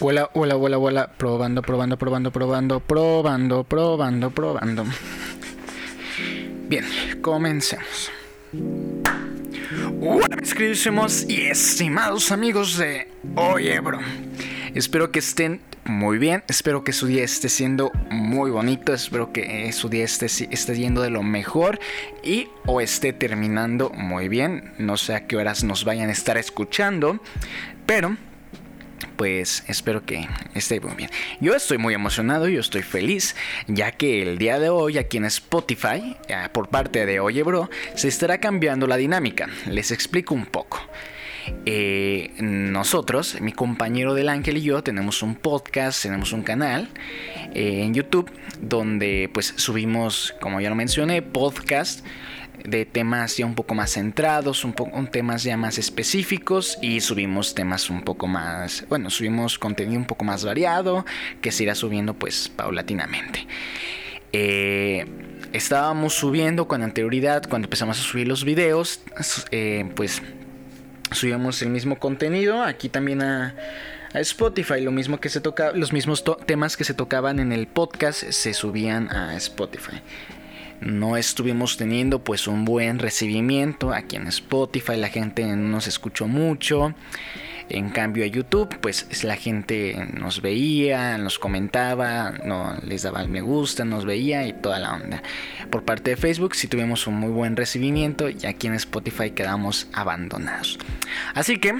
Hola, hola, hola, hola. Probando, probando, probando, probando, probando, probando, probando. Bien, comencemos. Hola, mis queridísimos y estimados amigos de Oye, bro. Espero que estén muy bien. Espero que su día esté siendo muy bonito. Espero que su día esté, esté yendo de lo mejor y o esté terminando muy bien. No sé a qué horas nos vayan a estar escuchando, pero pues espero que esté muy bien. Yo estoy muy emocionado, yo estoy feliz, ya que el día de hoy aquí en Spotify, eh, por parte de Oye Bro, se estará cambiando la dinámica. Les explico un poco. Eh, nosotros, mi compañero del ángel y yo, tenemos un podcast, tenemos un canal eh, en YouTube donde pues subimos, como ya lo mencioné, podcast de temas ya un poco más centrados, un, poco, temas ya más específicos y subimos temas un poco más, bueno, subimos contenido un poco más variado que se irá subiendo pues paulatinamente. Eh, estábamos subiendo con anterioridad, cuando empezamos a subir los videos, eh, pues subíamos el mismo contenido, aquí también a, a Spotify, lo mismo que se toca, los mismos temas que se tocaban en el podcast se subían a Spotify no estuvimos teniendo pues un buen recibimiento aquí en Spotify, la gente no nos escuchó mucho. En cambio a YouTube, pues la gente nos veía, nos comentaba, no les daba el me gusta, nos veía y toda la onda. Por parte de Facebook sí tuvimos un muy buen recibimiento y aquí en Spotify quedamos abandonados. Así que,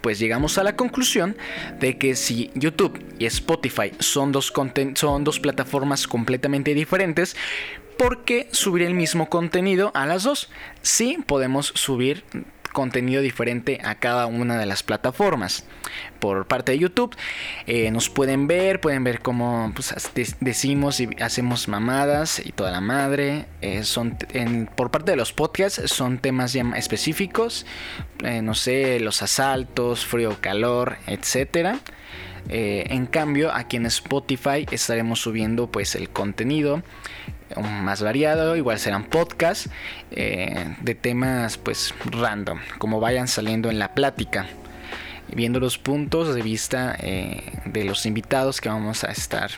pues llegamos a la conclusión de que si YouTube y Spotify son dos, son dos plataformas completamente diferentes, ¿por qué subir el mismo contenido a las dos? Sí, podemos subir contenido diferente a cada una de las plataformas. Por parte de YouTube eh, nos pueden ver, pueden ver cómo pues, decimos y hacemos mamadas y toda la madre. Eh, son por parte de los podcasts son temas ya específicos, eh, no sé, los asaltos, frío, calor, etcétera. En cambio, aquí en Spotify estaremos subiendo pues el contenido más variado, igual serán podcasts eh, de temas pues random, como vayan saliendo en la plática, viendo los puntos de vista eh, de los invitados que vamos a estar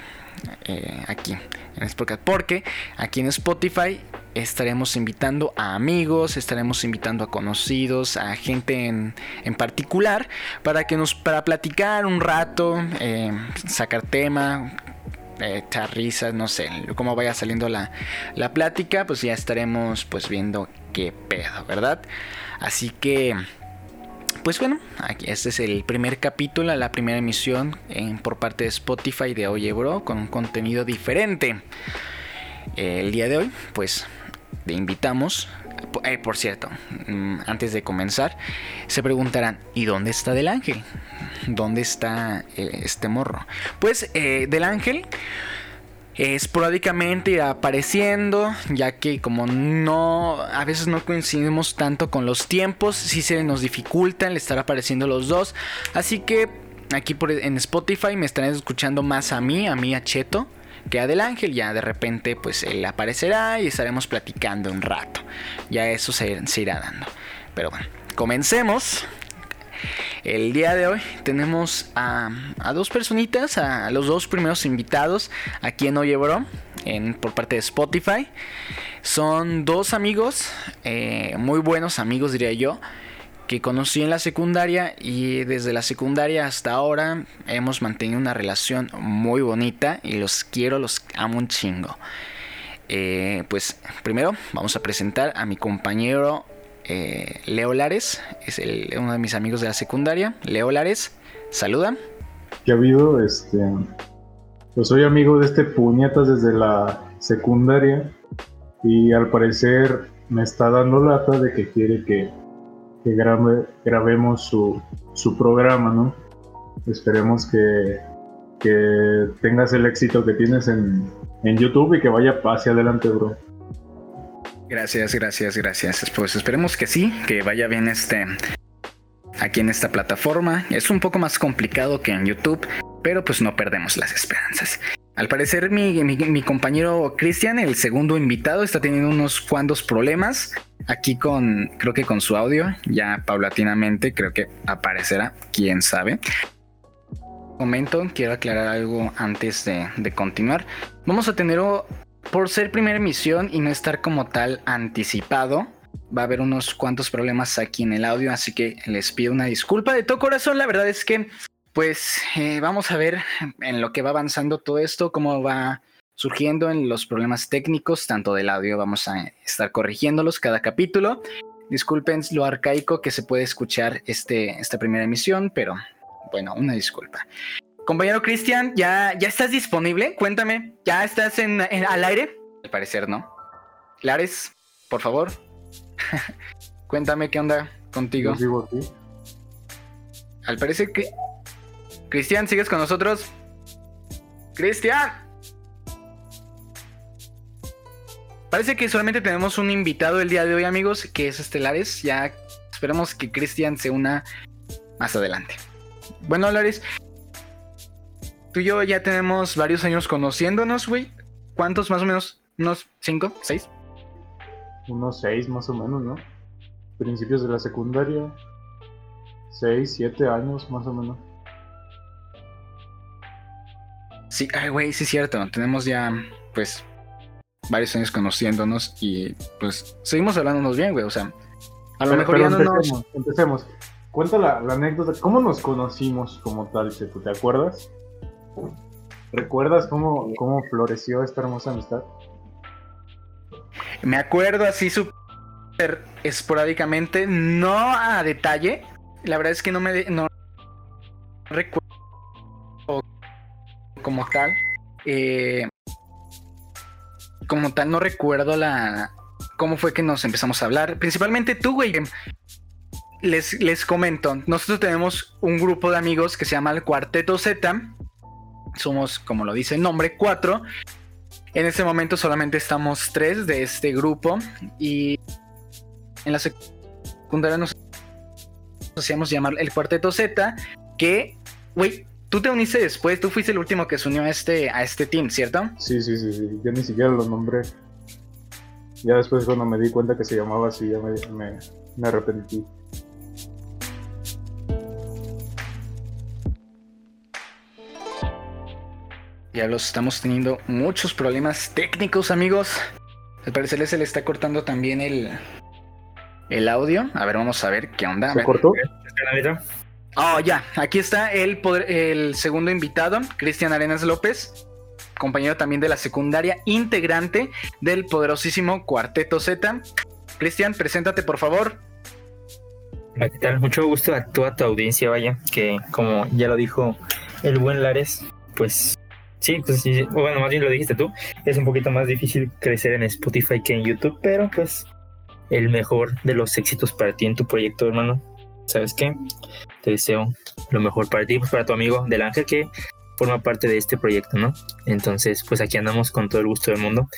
eh, aquí en este podcast, porque aquí en Spotify estaremos invitando a amigos, estaremos invitando a conocidos, a gente en, en particular, para que nos, para platicar un rato, sacar tema, echar risas, no sé, cómo vaya saliendo la, la plática, pues ya estaremos pues viendo qué pedo, ¿verdad? Así que... Pues bueno, aquí este es el primer capítulo, la primera emisión por parte de Spotify de Oye Bro con un contenido diferente. El día de hoy, pues, te invitamos eh, por cierto, mm, antes de comenzar, se preguntarán, ¿y dónde está Del Ángel? ¿Dónde está eh, este morro? Pues eh, Del Ángel esporádicamente apareciendo, ya que como no, a veces no coincidimos tanto con los tiempos, sí se nos dificulta el estar apareciendo los dos. Así que aquí por, en Spotify me estarán escuchando más a mí, a mí a Cheto que del ángel. Ya de repente pues él aparecerá y estaremos platicando un rato. Ya eso se, irá dando. Pero bueno, comencemos. El día de hoy tenemos a, dos personitas, a, los dos primeros invitados aquí en Oye Bro, por parte de Spotify. Son dos amigos, eh, muy buenos amigos diría yo que conocí en la secundaria y desde la secundaria hasta ahora hemos mantenido una relación muy bonita y los quiero, los amo un chingo. Eh, pues primero vamos a presentar a mi compañero eh, Leo Lares, es uno de mis amigos de la secundaria. Leo Lares, saluda. ¿Qué ha habido? Este, pues soy amigo de este puñetas desde la secundaria y al parecer me está dando lata de que quiere que grabemos su, programa, ¿no? Esperemos que, que, tengas el éxito que tienes en, en YouTube y que vaya hacia adelante, bro. Gracias, gracias, gracias. Pues esperemos que sí, que vaya bien este aquí en esta plataforma. Es un poco más complicado que en YouTube, pero pues no perdemos las esperanzas. Al parecer mi, mi, compañero Cristian, el segundo invitado, está teniendo unos cuantos problemas aquí con, creo que con su audio, ya paulatinamente creo que aparecerá, quién sabe. comento, quiero aclarar algo antes de, de continuar. Vamos a tener, por ser primera emisión y no estar como tal anticipado, va a haber unos cuantos problemas aquí en el audio, así que les pido una disculpa de todo corazón. La verdad es que, pues, eh, vamos a ver en lo que va avanzando todo esto, cómo va surgiendo en los problemas técnicos, tanto del audio, vamos a estar corrigiéndolos cada capítulo. Disculpen lo arcaico que se puede escuchar este, esta primera emisión, pero bueno, una disculpa. Compañero Cristian, ¿ya, ¿ya estás disponible? Cuéntame, ¿ya estás en, al aire? Al parecer no. Lares, por favor. Cuéntame qué onda contigo. Al parecer que... Cristian, ¿sigues con nosotros? Cristian. Parece que solamente tenemos un invitado el día de hoy, amigos, que es Estelares. Ya esperemos que Cristian se una más adelante. Bueno, Lares, tú y yo ya tenemos varios años conociéndonos, güey. ¿Cuántos más o menos? ¿Unos cinco? ¿Seis? Unos seis más o menos, ¿no? Principios de la secundaria. Seis, siete años más o menos. Sí, ay, güey, sí es cierto. Tenemos ya, pues, varios años conociéndonos y pues seguimos hablándonos bien, güey. O sea, a lo mejor ya no empecemos, Empecemos. Cuenta la, anécdota. ¿Cómo nos conocimos como tal? ¿Te acuerdas? ¿Recuerdas cómo, cómo floreció esta hermosa amistad? Me acuerdo así súper esporádicamente, no a detalle. La verdad es que no me no recuerdo como tal. Eh, como tal no recuerdo la cómo fue que nos empezamos a hablar. Principalmente tú, güey. Les, les comento, nosotros tenemos un grupo de amigos que se llama el Cuarteto Z. Somos, como lo dice el nombre, cuatro. En este momento solamente estamos tres de este grupo. Y en la secundaria nos hacíamos llamar el Cuarteto Z. Que, güey, Tú te uniste después, tú fuiste el último que se unió a este, a este team, ¿cierto? Sí, sí, sí, sí. Yo ni siquiera lo nombré. Ya después cuando me di cuenta que se llamaba así, ya me, me, arrepentí. Ya los estamos teniendo muchos problemas técnicos, amigos. Al parecer se le está cortando también el, el audio. A ver, vamos a ver qué onda. ¿Se cortó? Oh, ya, aquí está el, el segundo invitado, Cristian Arenas López, compañero también de la secundaria, integrante del poderosísimo Cuarteto Z. Cristian, preséntate por favor. ¿qué tal? Mucho gusto a toda tu audiencia, vaya, que como ya lo dijo el buen Lares, pues sí, pues bueno, más bien lo dijiste tú, es un poquito más difícil crecer en Spotify que en YouTube, pero pues el mejor de los éxitos para ti en tu proyecto, hermano. ¿sabes qué? Te deseo lo mejor para ti, pues para tu amigo del ángel que forma parte de este proyecto, ¿no? Entonces, pues aquí andamos con todo el gusto del mundo,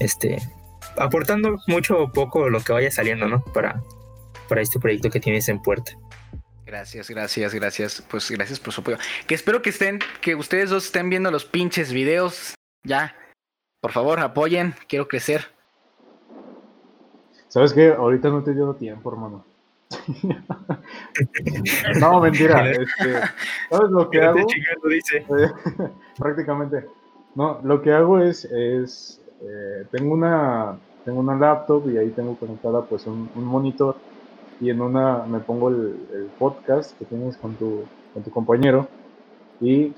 este, aportando mucho o poco lo que vaya saliendo, ¿no? Para, para este proyecto que tienes en puerta. Gracias, gracias, gracias. Pues gracias por su apoyo. Que espero que estén, que ustedes dos estén viendo los pinches videos. Ya, por favor, apoyen. Quiero crecer. ¿Sabes qué? Ahorita no te dio tiempo, hermano. no, mentira. Este, ¿Sabes lo que hago? prácticamente. No, lo que hago es, es eh, tengo una tengo una laptop y ahí tengo conectada pues un, monitor y en una me pongo el, podcast que tienes con tu, con tu compañero y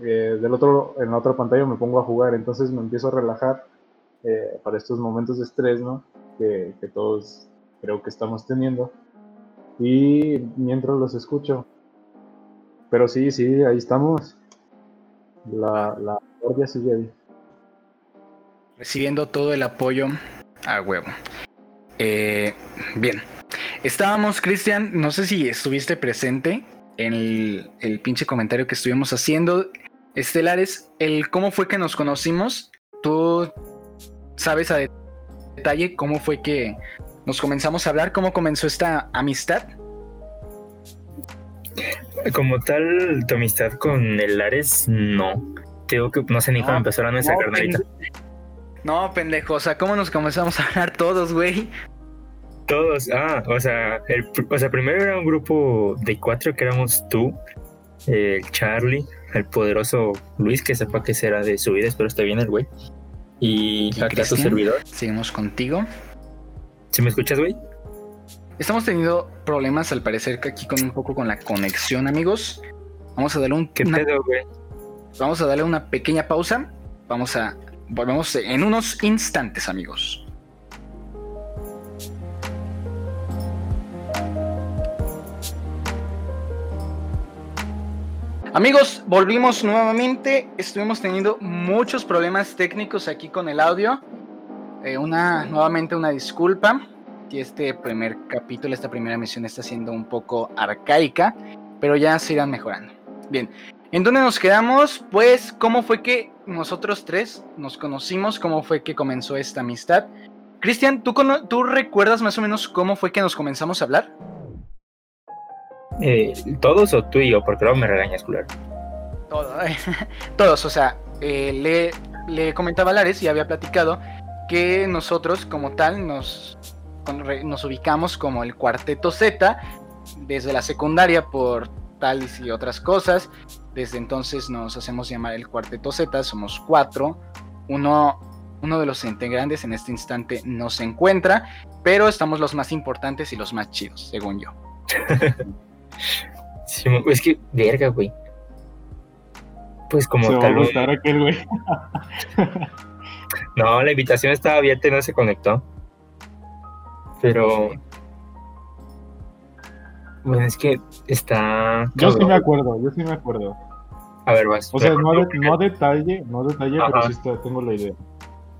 eh, del otro en la otra pantalla me pongo a jugar entonces me empiezo a relajar eh, para estos momentos de estrés ¿no? que, que todos creo que estamos teniendo y mientras los escucho. Pero sí, sí, ahí estamos. La, la sigue ahí. Recibiendo todo el apoyo a huevo. Eh, bien. Estábamos, Cristian, no sé si estuviste presente en el, el, pinche comentario que estuvimos haciendo. Estelares, el cómo fue que nos conocimos. Tú sabes a detalle cómo fue que nos comenzamos a hablar, cómo comenzó esta amistad. Como tal, tu amistad con el Lares, no. Tengo que no sé ni cómo empezaron a sacar no, No, pendejo, o sea, ¿cómo nos comenzamos a hablar todos, güey? Todos, ah, o sea, el, o sea, primero era un grupo de cuatro que éramos tú, el Charlie, al poderoso Luis, que sepa qué será de su vida, espero esté bien el güey. Y, Y acá su Cristian, servidor. Seguimos contigo. ¿Sí me escuchas, güey? Estamos teniendo problemas al parecer que aquí con un poco con la conexión, amigos. Vamos a darle un ¿Qué una- pedo, güey? vamos a darle una pequeña pausa. Vamos a volvemos en unos instantes, amigos. Amigos, volvimos nuevamente. Estuvimos teniendo muchos problemas técnicos aquí con el audio. Eh, una, nuevamente una disculpa si este primer capítulo, esta primera misión está siendo un poco arcaica, pero ya se irán mejorando. Bien, ¿en dónde nos quedamos? Pues, ¿cómo fue que nosotros tres nos conocimos? ¿Cómo fue que comenzó esta amistad? Cristian, ¿tú, ¿tú recuerdas más o menos cómo fue que nos comenzamos a hablar? Eh, ¿Todos o tú y yo? Porque luego me regañas, culero. Todo, todos, o sea, eh, le, le comentaba a Lares y había platicado que nosotros como tal nos, nos ubicamos como el cuarteto Z desde la secundaria por tales y otras cosas. Desde entonces nos hacemos llamar el cuarteto Z, somos cuatro. Uno, uno de los integrantes en este instante no se encuentra, pero estamos los más importantes y los más chidos, según yo. Sí, es que, verga, güey. Pues como Se va a tal vez. gustar aquel güey. No, la invitación estaba abierta y no se conectó. Pero. Bueno, es que está. Yo sí me acuerdo, yo sí me acuerdo. A ver, vas. O sea, no, de- no detalle, no detalle, pero sí está- tengo la idea.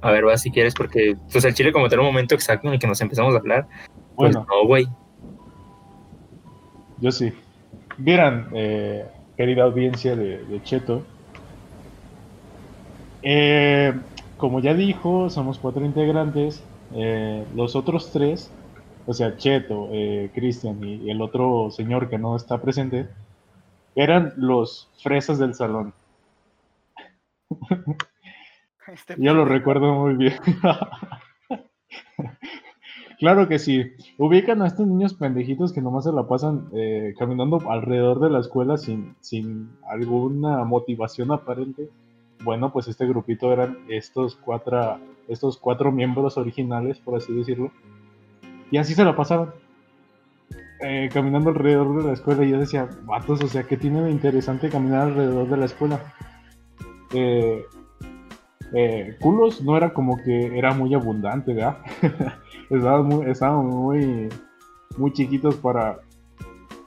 A ver, vas si quieres, porque. Pues el chile, como tal, un momento exacto en el que nos empezamos a hablar. Pues Bueno, no, güey. Yo sí. Vieran, eh, querida audiencia de, de Cheto. eh, como ya dijo, somos cuatro integrantes. eh, los otros tres, o sea, Cheto, eh, Cristian y, y el otro señor que no está presente, eran los fresas del salón. Este Yo lo recuerdo muy bien. claro que sí. Ubican a estos niños pendejitos que nomás se la pasan eh, caminando alrededor de la escuela sin, sin alguna motivación aparente. Bueno, pues este grupito eran estos cuatro, estos cuatro miembros originales, por así decirlo. Y así se la pasaban. eh, caminando alrededor de la escuela y yo decía, vatos, o sea, ¿qué tiene de interesante caminar alrededor de la escuela? Eh, eh, culos no era como que era muy abundante, ¿verdad? estaban muy, estaban muy, muy chiquitos para,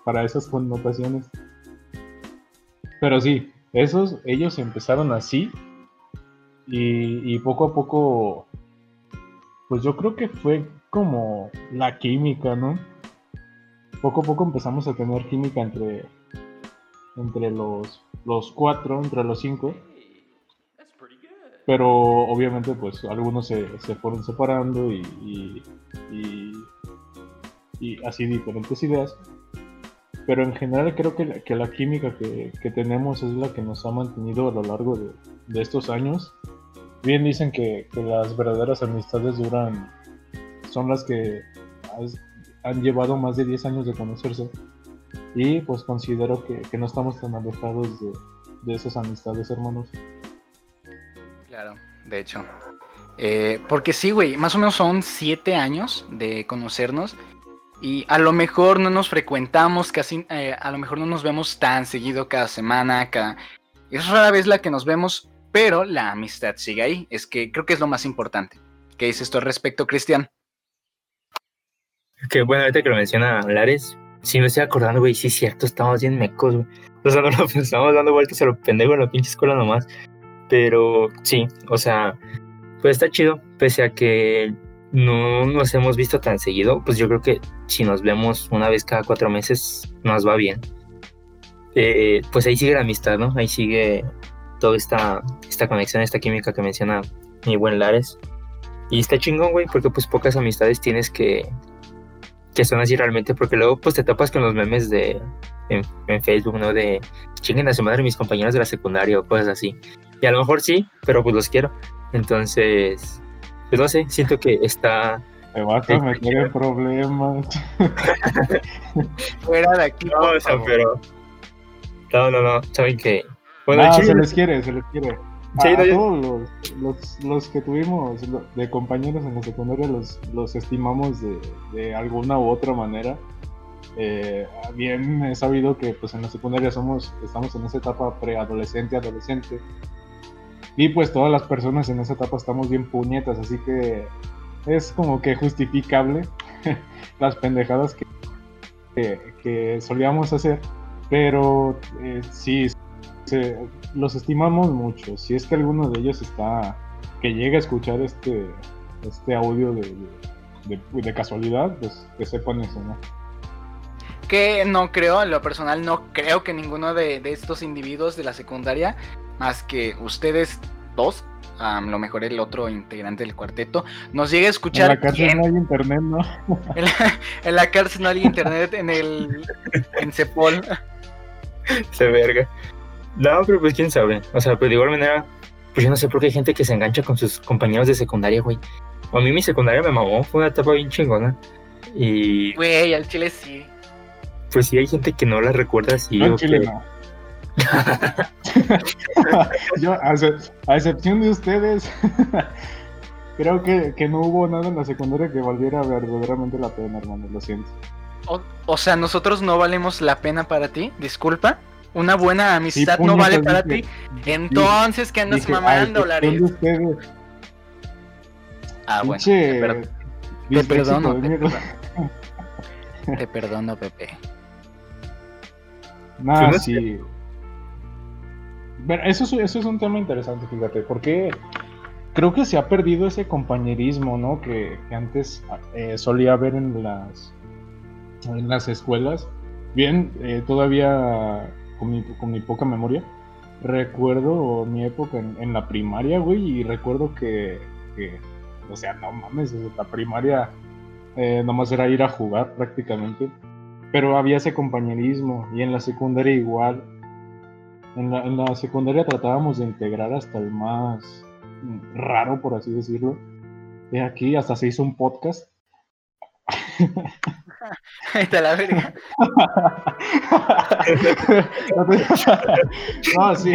para esas connotaciones. Pero sí, esos, ellos empezaron así y, y poco a poco, pues yo creo que fue como la química, ¿no? Poco a poco empezamos a tener química entre, entre los, los cuatro, entre los cinco pero obviamente pues algunos se, se fueron separando y, y, y- así diferentes ideas. Pero en general creo que la, que la química que, que tenemos es la que nos ha mantenido a lo largo de, de estos años. Bien dicen que, que las verdaderas amistades duran, son las que han llevado más de 10 años de conocerse. Y pues considero que, que no estamos tan alejados de, de esas amistades, hermanos. Claro, de hecho. Eh, porque sí, güey, más o menos son siete años de conocernos. Y a lo mejor no nos frecuentamos casi, eh, a lo mejor no nos vemos tan seguido cada semana, cada... Es rara vez la que nos vemos, pero la amistad sigue ahí. Es que creo que es lo más importante. ¿Qué dices tú al respecto, Cristian? Que bueno, ahorita que lo menciona Lares, sí me estoy acordando, güey, sí es cierto, estamos bien mecos, güey. O sea, no lo estamos dando vueltas a lo pendejo en la pinche escuela nomás. Pero sí, o sea, pues está chido, pese a que no nos hemos visto tan seguido, pues yo creo que si nos vemos una vez cada cuatro meses, nos va bien. Eh, pues ahí sigue la amistad, ¿no? Ahí sigue toda esta, esta conexión, esta química que menciona mi buen Lares. Y está chingón, güey, porque pues pocas amistades tienes que, que son así realmente, porque luego pues te tapas con los memes de en, en Facebook, ¿no? De chinguen a su madre mis compañeros de la secundaria o cosas así. Y a lo mejor sí, pero pues los quiero. Entonces, pues no sé, siento que está... Te vas a meter en problemas. Fuera de aquí. No, o sea, pero... No, no, no, saben que Bueno, ah, se les quiere, se les quiere. A, todos los, que tuvimos de compañeros en la secundaria los, los estimamos de, de alguna u otra manera. Eh, bien he sabido que pues en la secundaria somos, estamos en esa etapa preadolescente, adolescente. Y pues todas las personas en esa etapa estamos bien puñetas, así que es como que justificable las pendejadas que, que, solíamos hacer. Pero eh, sí, los estimamos mucho. Si es que alguno de ellos está, que llega a escuchar este, este audio de, de, de casualidad, pues que sepan eso, ¿no? que no creo, en lo personal no creo que ninguno de, estos individuos de la secundaria, más que ustedes dos, a lo mejor el otro integrante del cuarteto, nos llegue a escuchar. En la cárcel no hay internet, ¿no? en, la, cárcel no hay internet, en el en Cepol. Se verga. No, pero pues quién sabe. O sea, pues de igual manera, pues yo no sé por qué hay gente que se engancha con sus compañeros de secundaria, güey. A mí mi secundaria me mamó, fue una etapa bien chingona. Y. Güey, al chile sí pues sí hay gente que no la recuerda así. No, Chile no. Yo, a, excepción de ustedes, creo que, no hubo nada en la secundaria que valiera verdaderamente la pena, hermano, lo siento. O, sea, nosotros no valemos la pena para ti, disculpa. Una buena amistad no vale para ti. Entonces, ¿qué andas mamando, Larry? Ah, bueno. te perdono. Te perdono, Pepe. Nah, sí. Bueno, eso, eso es un tema interesante, fíjate, porque creo que se ha perdido ese compañerismo, ¿no? Que, antes eh, solía haber en las, en las escuelas. Bien, eh, todavía con mi, poca memoria, recuerdo mi época en, la primaria, güey, y recuerdo que, o sea, no mames, la primaria eh, nomás era ir a jugar prácticamente pero había ese compañerismo y en la secundaria igual. En la, secundaria tratábamos de integrar hasta el más raro, por así decirlo. Y aquí hasta se hizo un podcast. Ahí está la verga. no, sí.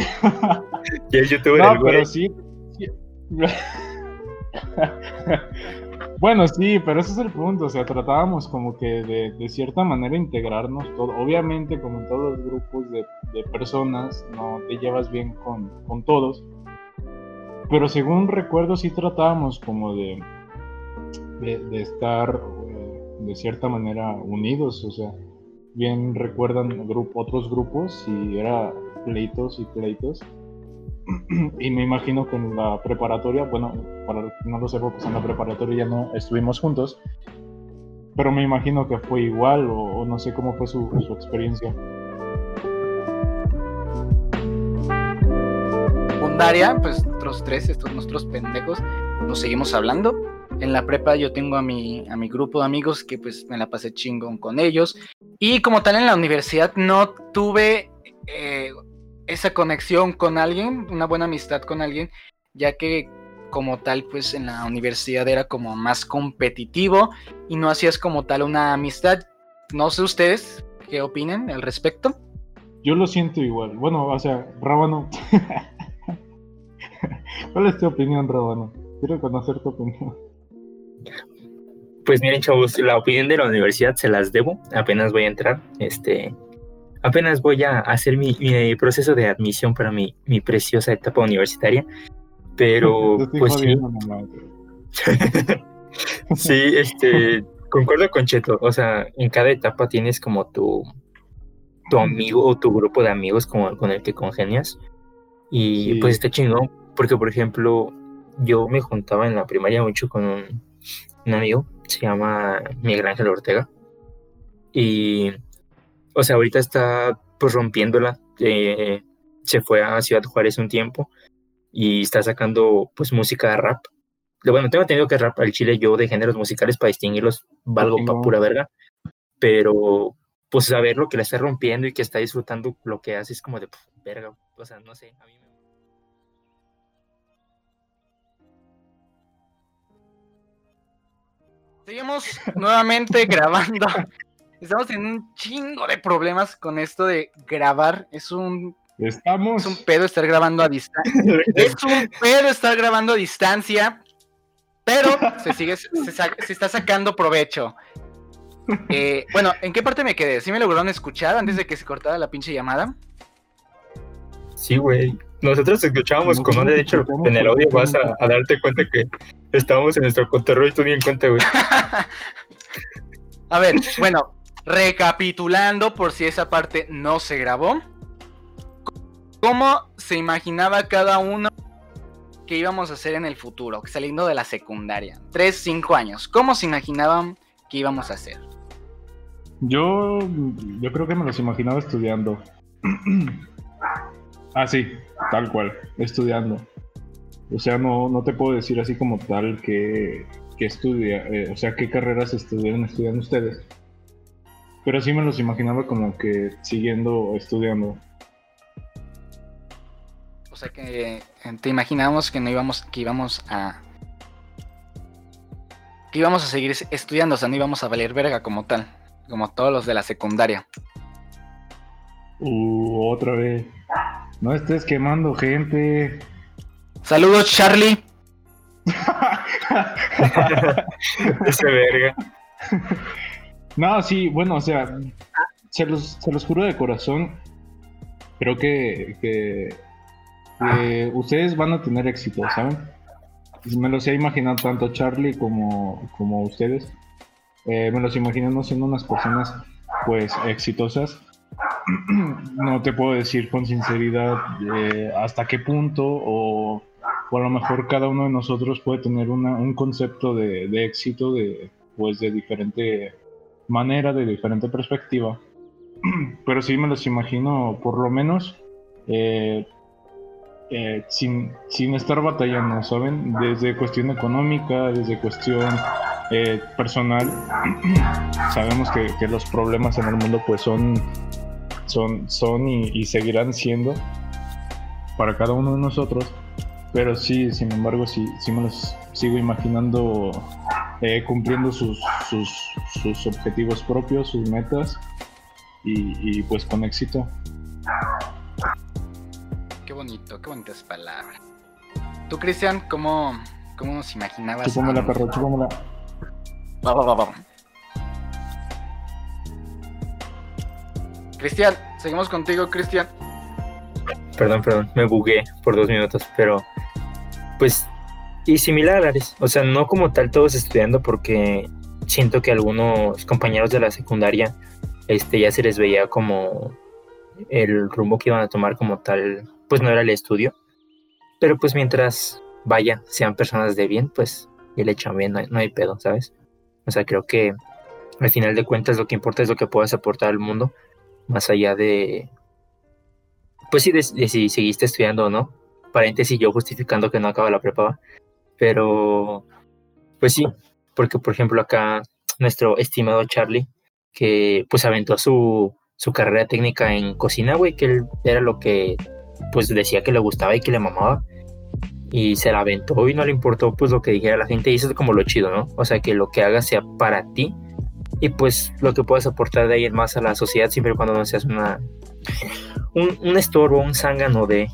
Y el youtuber, no, pero sí. Bueno, sí, pero ese es el punto, o sea, tratábamos como que de, cierta manera integrarnos todo. Obviamente, como en todos los grupos de, personas, no te llevas bien con, todos, pero según recuerdo sí tratábamos como de, de, estar de cierta manera unidos, o sea, bien recuerdan grupo, otros grupos y era pleitos y pleitos y me imagino que en la preparatoria, bueno, para no lo sepa, pues en la preparatoria ya no estuvimos juntos, pero me imagino que fue igual o, no sé cómo fue su, su experiencia. Secundaria, pues nosotros tres, estos nuestros pendejos, nos seguimos hablando. En la prepa yo tengo a mi, a mi grupo de amigos que pues me la pasé chingón con ellos. Y como tal en la universidad no tuve eh, esa conexión con alguien, una buena amistad con alguien, ya que como tal, pues en la universidad era como más competitivo y no hacías como tal una amistad. No sé ustedes qué opinan al respecto. Yo lo siento igual. Bueno, o sea, Rábano. ¿Cuál es tu opinión, Rábano? Quiero conocer tu opinión. Pues miren, chavos, la opinión de la universidad se las debo. Apenas voy a entrar. Este, apenas voy a hacer mi, proceso de admisión para mi, preciosa etapa universitaria, pero pues sí. sí, este, concuerdo con Cheto, o sea, en cada etapa tienes como tu, tu amigo o tu grupo de amigos con, con el que congenias y pues está chingón, porque por ejemplo, yo me juntaba en la primaria mucho con un, un amigo, se llama Miguel Ángel Ortega, y o sea, ahorita está pues rompiéndola. Eh, se fue a Ciudad Juárez un tiempo y está sacando pues música de rap. Bueno, tengo entendido que rap al chile yo de géneros musicales para distinguirlos valgo para pura verga, pero pues saber lo que la está rompiendo y que está disfrutando lo que hace es como de verga, o sea, no sé, a mí me... Seguimos nuevamente grabando Estamos en un chingo de problemas con esto de grabar. Es un Estamos. Es un pedo estar grabando a distancia. es un pedo estar grabando a distancia, pero se sigue, se, se está sacando provecho. Eh, bueno, ¿en qué parte me quedé? ¿Sí me lograron escuchar antes de que se cortara la pinche llamada? Sí, güey. Nosotros escuchábamos con un derecho en el audio. Vas a, darte cuenta que estábamos en nuestro cotorreo y tú ni en cuenta, güey. a ver, bueno, recapitulando por si esa parte no se grabó. ¿Cómo se imaginaba cada uno que íbamos a hacer en el futuro, saliendo de la secundaria? Tres, cinco años. ¿Cómo se imaginaban que íbamos a hacer? Yo, yo creo que me los imaginaba estudiando. ah, sí, tal cual, estudiando. O sea, no, no te puedo decir así como tal que, que estudia, eh, o sea, qué carreras estudian, estudian ustedes. Pero sí me los imaginaba como que siguiendo estudiando. O sea que eh, te imaginábamos que no íbamos, que íbamos a. que íbamos a seguir estudiando, o sea, no íbamos a valer verga como tal como todos los de la secundaria. Uh, otra vez. No estés quemando gente. Saludos, Charlie. Ese verga. No, sí, bueno, o sea, se los, se los juro de corazón. Creo que, que, ustedes van a tener éxito, ¿saben? Me los he imaginado tanto Charlie como, como ustedes. Eh, me los imagino no siendo unas personas pues exitosas. no te puedo decir con sinceridad eh, hasta qué punto o, a lo mejor cada uno de nosotros puede tener un concepto de, éxito de pues de diferente manera, de diferente perspectiva. Pero sí me los imagino por lo menos eh, sin, sin estar batallando, ¿saben? Desde cuestión económica, desde cuestión eh, personal, sabemos que, los problemas en el mundo pues son, son, son y, seguirán siendo para cada uno de nosotros, pero sí, sin embargo, sí, sí me los sigo imaginando eh, cumpliendo sus, sus, objetivos propios, sus metas y, pues con éxito. Qué bonito, qué bonitas palabras. Tú, Cristian, ¿cómo, cómo nos imaginabas? Chúpamela, perro, chúpamela. Cristian, seguimos contigo, Cristian. Perdón, perdón, me bugué por dos minutos, pero pues y similares, o sea, no como tal todos estudiando porque siento que algunos compañeros de la secundaria este ya se les veía como el rumbo que iban a tomar como tal, pues no era el estudio. Pero pues mientras vaya, sean personas de bien, pues y le echan bien, no hay pedo, ¿sabes? O sea, creo que al final de cuentas lo que importa es lo que puedas aportar al mundo, más allá de, pues sí, de, si seguiste estudiando o no. Paréntesis, yo justificando que no acaba la prepa, pero pues sí, porque por ejemplo acá nuestro estimado Charlie, que pues aventó su, su carrera técnica en cocina, güey, que él era lo que pues decía que le gustaba y que le mamaba y se la aventó y no le importó pues lo que dijera la gente y eso es como lo chido, ¿no? O sea, que lo que hagas sea para ti y pues lo que puedes aportar de ahí más a la sociedad siempre y cuando no seas una un, un estorbo, un zángano de,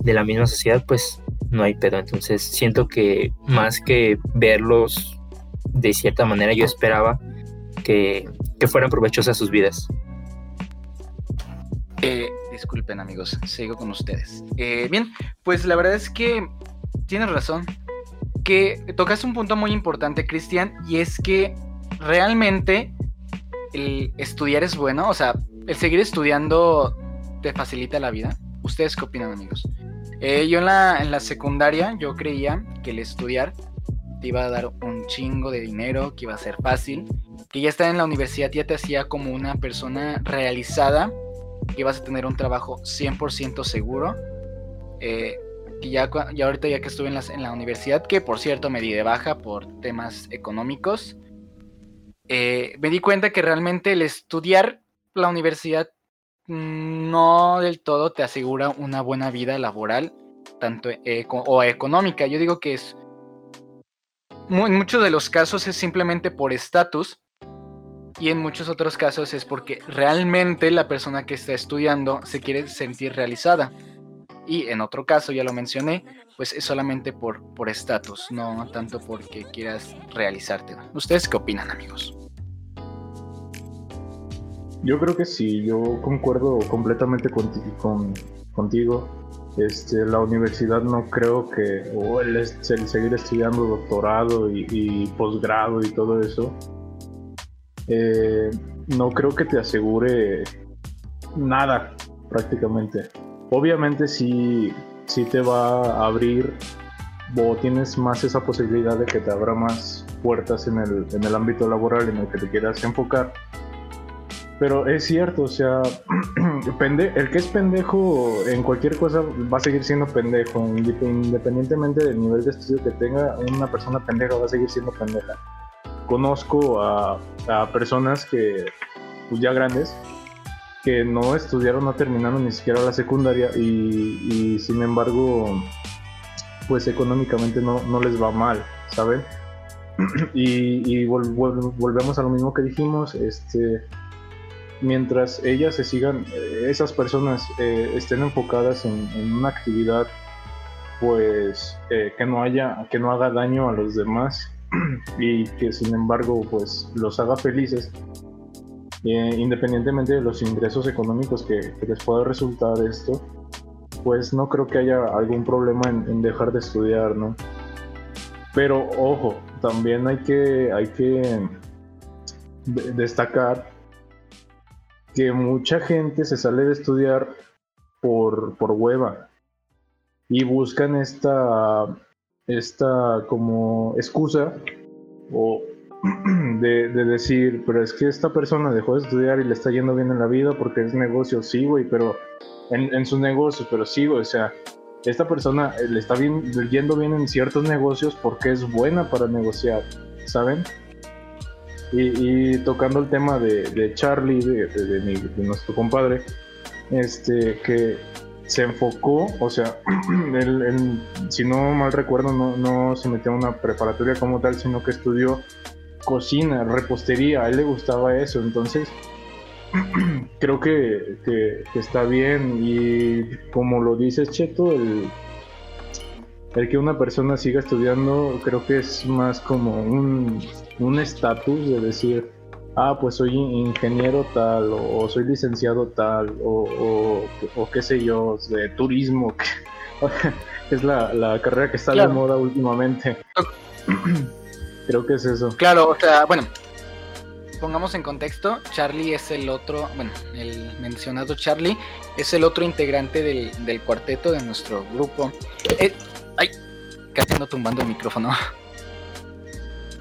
de la misma sociedad, pues no hay pedo. Entonces siento que más que verlos de cierta manera, yo esperaba que, que fueran provechosas sus vidas. Eh, disculpen amigos, sigo con ustedes. Eh, bien, pues la verdad es que tienes razón. Que tocas un punto muy importante, Cristian, y es que realmente el estudiar es bueno, o sea, el seguir estudiando te facilita la vida. ¿Ustedes qué opinan, amigos? Eh, yo en la, en la secundaria, yo creía que el estudiar te iba a dar un chingo de dinero, que iba a ser fácil, que ya estar en la universidad ya te hacía como una persona realizada, que ibas a tener un trabajo 100% seguro. Eh, y ya, ahorita ya que estuve en la, en la universidad, que por cierto me di de baja por temas económicos, eh, me di cuenta que realmente el estudiar la universidad no del todo te asegura una buena vida laboral tanto o económica. Yo digo que es en muchos de los casos es simplemente por estatus Y en muchos otros casos es porque realmente la persona que está estudiando se quiere sentir realizada. Y en otro caso, ya lo mencioné, pues es solamente por estatus, no tanto porque quieras realizarte. ¿Ustedes qué opinan, amigos? Yo creo que sí, yo concuerdo completamente con, contigo. Este, la universidad no creo que, o el, seguir estudiando doctorado y, posgrado y todo eso, eh, no creo que te asegure nada prácticamente. Obviamente sí, te va a abrir o tienes más esa posibilidad de que te abra más puertas en el, en el ámbito laboral en el que te quieras enfocar pero es cierto, o sea, el que es pendejo en cualquier cosa va a seguir siendo pendejo, independientemente del nivel de estudio que tenga, una persona pendeja va a seguir siendo pendeja. Conozco a, personas que, pues ya grandes, que no estudiaron, no terminaron ni siquiera la secundaria y, sin embargo, pues económicamente no, no les va mal, ¿saben? y, volvemos a lo mismo que dijimos, este mientras ellas se sigan, eh, esas personas eh, estén enfocadas en, una actividad, pues eh, que no haya, que no haga daño a los demás y que sin embargo, pues los haga felices, independientemente de los ingresos económicos que, les pueda resultar esto, pues no creo que haya algún problema en, dejar de estudiar, ¿no? Pero ojo, también hay que, hay que destacar que mucha gente se sale de estudiar por, por hueva y buscan esta, esta como excusa o de, decir, pero es que esta persona dejó de estudiar y le está yendo bien en la vida porque es negocio, sí, güey, pero en, en su negocio, pero sí, o sea, esta persona le está bien, yendo bien en ciertos negocios porque es buena para negociar, ¿saben? Y, tocando el tema de, Charlie, de, nuestro compadre, este, que se enfocó, o sea, él, si no mal recuerdo, no, no se metió a una preparatoria como tal, sino que estudió cocina, repostería, a él le gustaba eso, entonces creo que, que, está bien y como lo dices Cheto, el, el que una persona siga estudiando creo que es más como un un estatus de decir, ah, pues soy ingeniero tal, o, soy licenciado tal, o, o, qué sé yo, de turismo, que es la, carrera que está de moda últimamente. Creo que es eso. Claro, o sea, bueno, pongamos en contexto, Charlie es el otro, bueno, el mencionado Charlie es el otro integrante del, cuarteto de nuestro grupo. Eh, ay, casi ando tumbando el micrófono.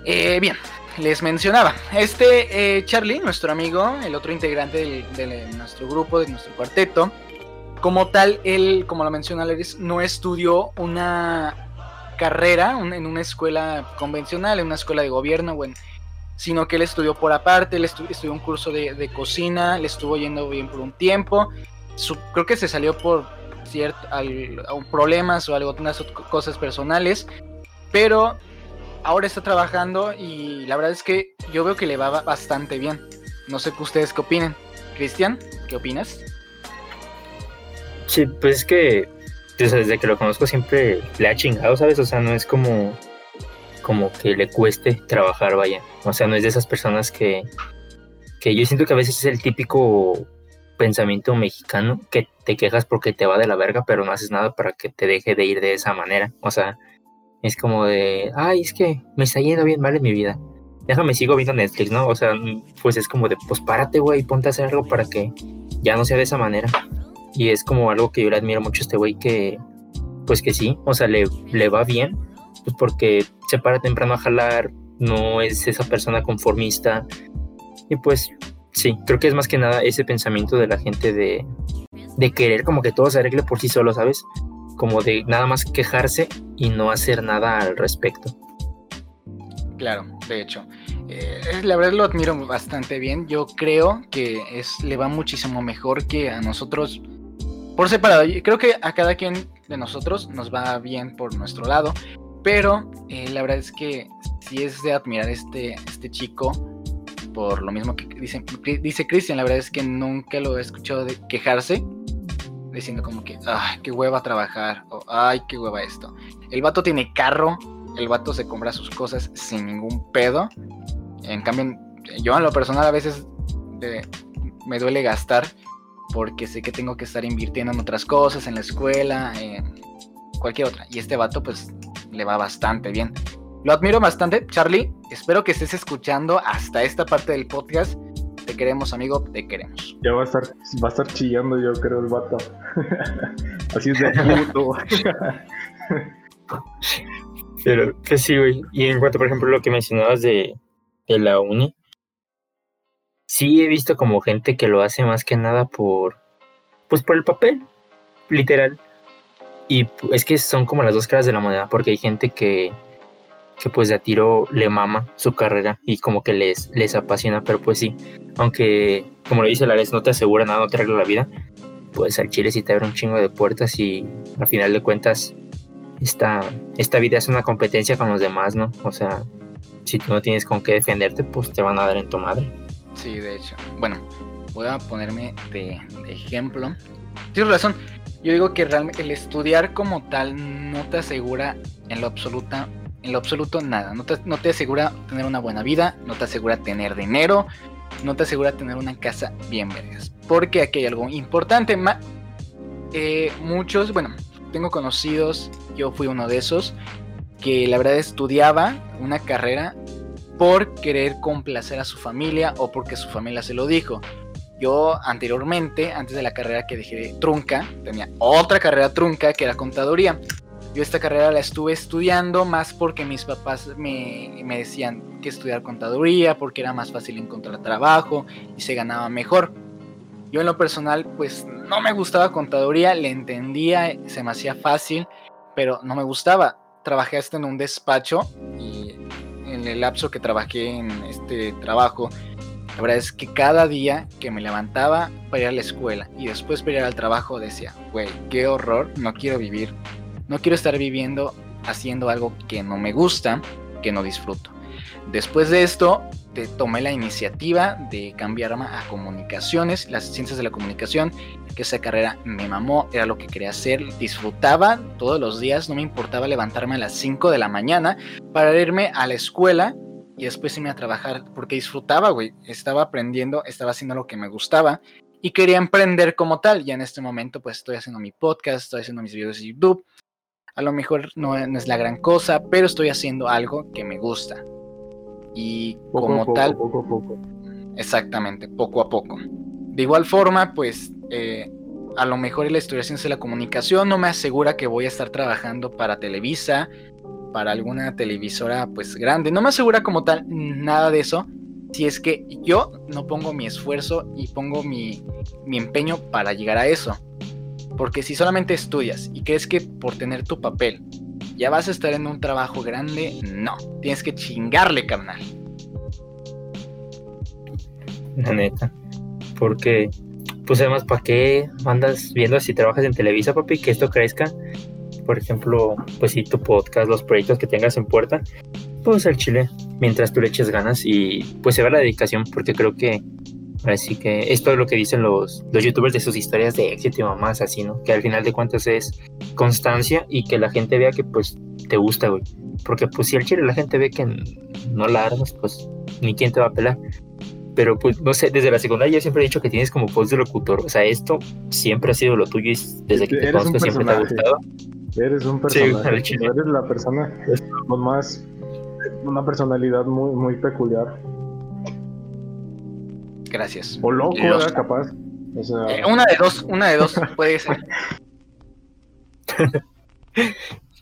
Eh, bien, les mencionaba, este eh, Charlie, nuestro amigo, el otro integrante de nuestro grupo, de nuestro cuarteto, como tal, él, como lo menciona Leris, no estudió una carrera en una escuela convencional, en una escuela de gobierno, bueno, sino que él estudió por aparte, él estudió un curso de, cocina, le estuvo yendo bien por un tiempo, creo que se salió por cierto, problemas o algunas cosas personales, pero ahora está trabajando y la verdad es que yo veo que le va bastante bien. No sé qué ustedes qué opinen. Cristian, ¿qué opinas? Sí, pues es que desde que lo conozco siempre le ha chingado, ¿sabes? O sea, no es como, como que le cueste trabajar, vaya. O sea, no es de esas personas que, que yo siento que a veces es el típico pensamiento mexicano que te quejas porque te va de la verga, pero no haces nada para que te deje de ir de esa manera. O sea, es como de, ay, es que me está yendo bien mal en mi vida. Déjame, sigo viendo Netflix, ¿no? O sea, pues es como de, pues párate, güey, ponte a hacer algo para que ya no sea de esa manera. Y es como algo que yo le admiro mucho a este güey que, pues que sí, o sea, le, le va bien, pues porque se para temprano a jalar, no es esa persona conformista. Y pues sí, creo que es más que nada ese pensamiento de la gente de, de querer como que todo se arregle por sí solo, ¿sabes? como de nada más quejarse y no hacer nada al respecto. Claro, de hecho. Eh, la verdad lo admiro bastante bien. Yo creo que es, le va muchísimo mejor que a nosotros por separado. Creo que a cada quien de nosotros nos va bien por nuestro lado. Pero eh, la verdad es que si es de admirar este, este chico por lo mismo que dice, dice Cristian, la verdad es que nunca lo he escuchado quejarse, diciendo como que, ay, qué hueva trabajar, o ay, qué hueva esto. El vato tiene carro, el vato se compra sus cosas sin ningún pedo. En cambio, yo en lo personal a veces me duele gastar porque sé que tengo que estar invirtiendo en otras cosas, en la escuela, en cualquier otra. Y este vato pues le va bastante bien. Lo admiro bastante, Charlie. Espero que estés escuchando hasta esta parte del podcast. Te queremos, amigo, te queremos. Ya va a estar, va a estar chillando, yo creo, el vato. Así es de puto. Pero, pues sí, güey. Y en cuanto, por ejemplo, lo que mencionabas de, de la uni, sí he visto como gente que lo hace más que nada por, pues por el papel, literal. Y es que son como las dos caras de la moneda, porque hay gente que, que pues de a tiro le mama su carrera y como que les, les apasiona, pero pues sí, aunque como le dice la no te asegura nada, no te arregla la vida, pues al chile sí te abre un chingo de puertas y al final de cuentas esta, esta vida es una competencia con los demás, ¿no? O sea, si tú no tienes con qué defenderte, pues te van a dar en tu madre. Sí, de hecho. Bueno, voy a ponerme de, ejemplo. Tienes razón. Yo digo que realmente el estudiar como tal no te asegura en lo absoluta, en lo absoluto nada. No te, no te asegura tener una buena vida, no te asegura tener dinero, no te asegura tener una casa bien vergas. Porque aquí hay algo importante. Eh, muchos, bueno, tengo conocidos, yo fui uno de esos, que la verdad estudiaba una carrera por querer complacer a su familia o porque su familia se lo dijo. Yo anteriormente, antes de la carrera que dejé trunca, tenía otra carrera trunca que era contaduría. Yo esta carrera la estuve estudiando más porque mis papás me, me decían que estudiar contaduría porque era más fácil encontrar trabajo y se ganaba mejor. Yo en lo personal pues no me gustaba contaduría, le entendía, se me hacía fácil, pero no me gustaba. Trabajé hasta en un despacho y en el lapso que trabajé en este trabajo, la verdad es que cada día que me levantaba para ir a la escuela y después para ir al trabajo decía, güey, qué horror, no quiero vivir, no quiero estar viviendo haciendo algo que no me gusta, que no disfruto. Después de esto, te tomé la iniciativa de cambiarme a comunicaciones, las ciencias de la comunicación, que esa carrera me mamó, era lo que quería hacer, disfrutaba todos los días, no me importaba levantarme a las 5 de la mañana para irme a la escuela y después irme a trabajar, porque disfrutaba, güey, estaba aprendiendo, estaba haciendo lo que me gustaba y quería emprender como tal. Y en este momento pues estoy haciendo mi podcast, estoy haciendo mis videos de YouTube. A lo mejor no, es la gran cosa, pero estoy haciendo algo que me gusta. Y como tal... Poco a poco. Exactamente, poco a poco. De igual forma, pues eh, a lo mejor en la estudiación de la comunicación no me asegura que voy a estar trabajando para Televisa, para alguna televisora pues grande. No me asegura como tal nada de eso. Si es que yo no pongo mi esfuerzo y pongo mi, mi empeño para llegar a eso. Porque si solamente estudias y crees que por tener tu papel ya vas a estar en un trabajo grande, no. Tienes que chingarle, carnal. La neta. Porque, pues además, ¿para qué andas viendo si trabajas en Televisa, papi? Que esto crezca. Por ejemplo, pues si tu podcast, los proyectos que tengas en puerta, pues el chile, mientras tú le eches ganas y pues se ve la dedicación, porque creo que Así que esto es lo que dicen los, los youtubers de sus historias de éxito y mamás, así, ¿no? Que al final de cuentas es constancia y que la gente vea que pues te gusta, güey. Porque pues si al chile la gente ve que no la armas, pues ni quién te va a pelar. Pero pues no sé, desde la secundaria yo siempre he dicho que tienes como voz de locutor. O sea, esto siempre ha sido lo tuyo y desde que te conozco siempre te ha gustado. Eres un personaje. Sí, eres la persona con más una personalidad muy, muy peculiar. Gracias. O loco, ¿verdad? Capaz. O sea... Eh, una de dos, una de dos puede ser.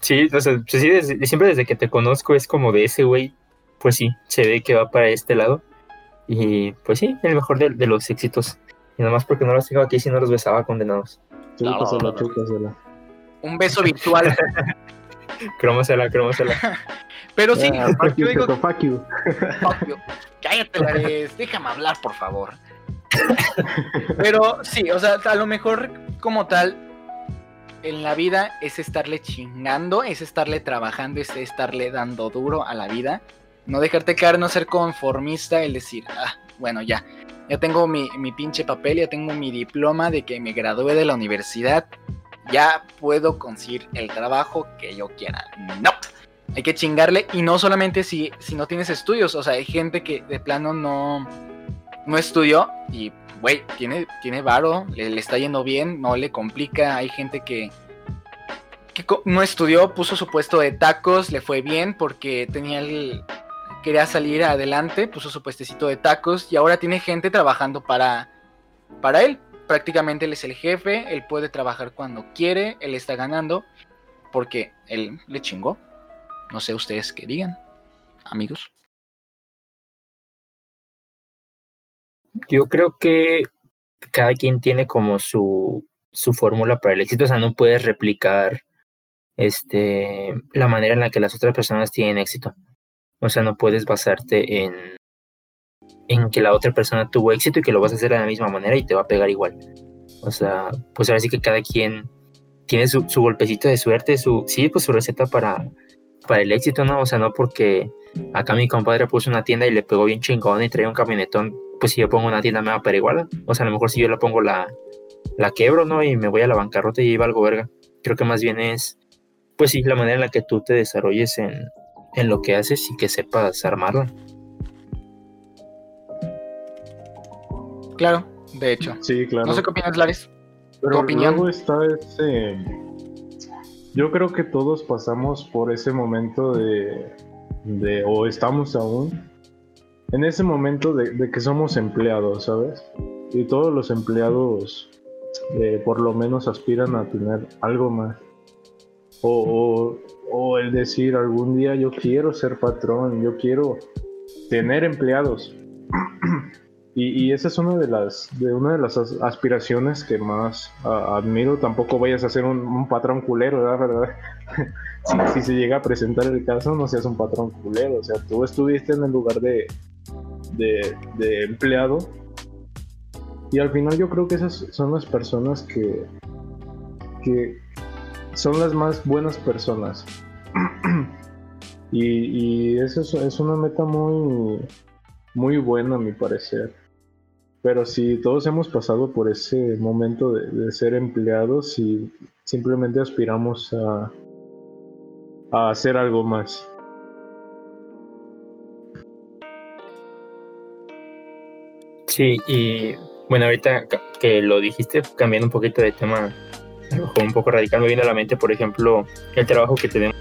sí, o sea, pues sí, siempre desde que te conozco es como de ese güey, pues sí, se ve que va para este lado. Y pues sí, el mejor de, los éxitos. Y nada más porque no los tengo aquí si no los besaba condenados. Un beso virtual. cromosela, cromosela. Pero sí, ah, fuck you, digo, fuck you. Fuck you. Cállate, Lares, déjame hablar, por favor. Pero sí, o sea, a lo mejor como tal, en la vida es estarle chingando, es estarle trabajando, es estarle dando duro a la vida No dejarte caer, no ser conformista, el decir, ah, bueno, ya, ya tengo mi, mi pinche papel, ya tengo mi diploma de que me gradué de la universidad, ya puedo conseguir el trabajo que yo quiera. No, hay que chingarle y no solamente si, si no tienes estudios, o sea, hay gente que de plano no, no estudió y, güey, tiene, tiene varo, le, está yendo bien, no le complica, hay gente que que no estudió, puso su puesto de tacos, le fue bien porque tenía el quería salir adelante, puso su puestecito de tacos y ahora tiene gente trabajando para para él. Prácticamente él es el jefe, él puede trabajar cuando quiere, él está ganando porque él le chingó. No sé ustedes qué digan, amigos. Yo creo que cada quien tiene como su, su fórmula para el éxito, o sea, no puedes replicar este la manera en la que las otras personas tienen éxito. O sea, no puedes basarte en en que la otra persona tuvo éxito y que lo vas a hacer de la misma manera y te va a pegar igual. O sea, pues ahora sí que cada quien tiene su, su golpecito de suerte, su sí, pues su receta para para el éxito, ¿no? O sea, no porque acá mi compadre puso una tienda y le pegó bien chingón y traía un camionetón, pues si yo pongo una tienda me va a pegar igual. O sea, a lo mejor si yo la pongo la, la quebro, ¿no? Y me voy a la bancarrota y valgo verga. Creo que más bien es, pues sí, la manera en la que tú te desarrolles en, en lo que haces y que sepas armarla. Claro, de hecho. Sí, claro. No sé qué opinas, Lares. Pero opinión? luego está ese. Yo creo que todos pasamos por ese momento de. de o estamos aún. En ese momento de, de que somos empleados, ¿sabes? Y todos los empleados, eh, por lo menos, aspiran a tener algo más. O, o, o el decir algún día yo quiero ser patrón, yo quiero tener empleados. Y, esa es una de las, de una de las as- aspiraciones que más admiro. Tampoco vayas a ser un, un patrón culero, ¿verdad? ¿verdad? si, si se llega a presentar el caso, no seas un patrón culero. O sea, tú estuviste en el lugar de, de, de empleado. Y al final yo creo que esas son las personas que, que son las más buenas personas. y, eso es, una meta muy, muy buena a mi parecer. Pero si todos hemos pasado por ese momento de, de ser empleados y simplemente aspiramos a, a hacer algo más. Sí, y bueno, ahorita que lo dijiste, cambiando un poquito de tema, a lo mejor un poco radical, me viene a la mente, por ejemplo, el trabajo que tenemos,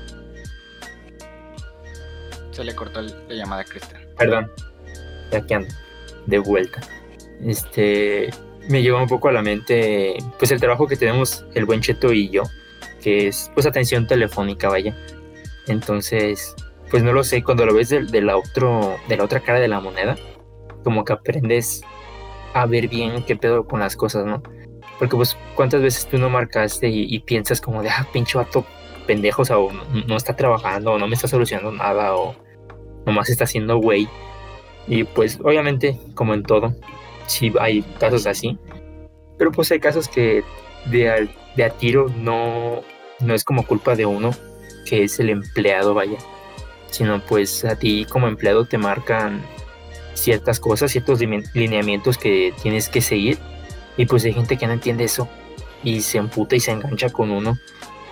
Se le cortó la llamada a Cristian. perdón, ya que ando, de vuelta. Este, me llegó un poco a la mente, pues el trabajo que tenemos el buen Cheto y yo, que es pues atención telefónica, vaya. Entonces, pues no lo sé, cuando lo ves de, de la, otro, de la otra cara de la moneda, como que aprendes a ver bien qué pedo con las cosas, ¿no? Porque pues cuántas veces tú no marcaste y, y piensas como de, ah, pinche vato pendejo, o sea, o no, está trabajando, o no me está solucionando nada, o nomás está haciendo güey. Y pues obviamente, como en todo, sí hay casos así. Pero pues hay casos que de a, de a tiro no, no es como culpa de uno, que es el empleado, vaya. Sino pues a ti como empleado te marcan ciertas cosas, ciertos line- lineamientos que tienes que seguir. Y pues hay gente que no entiende eso y se emputa y se engancha con uno.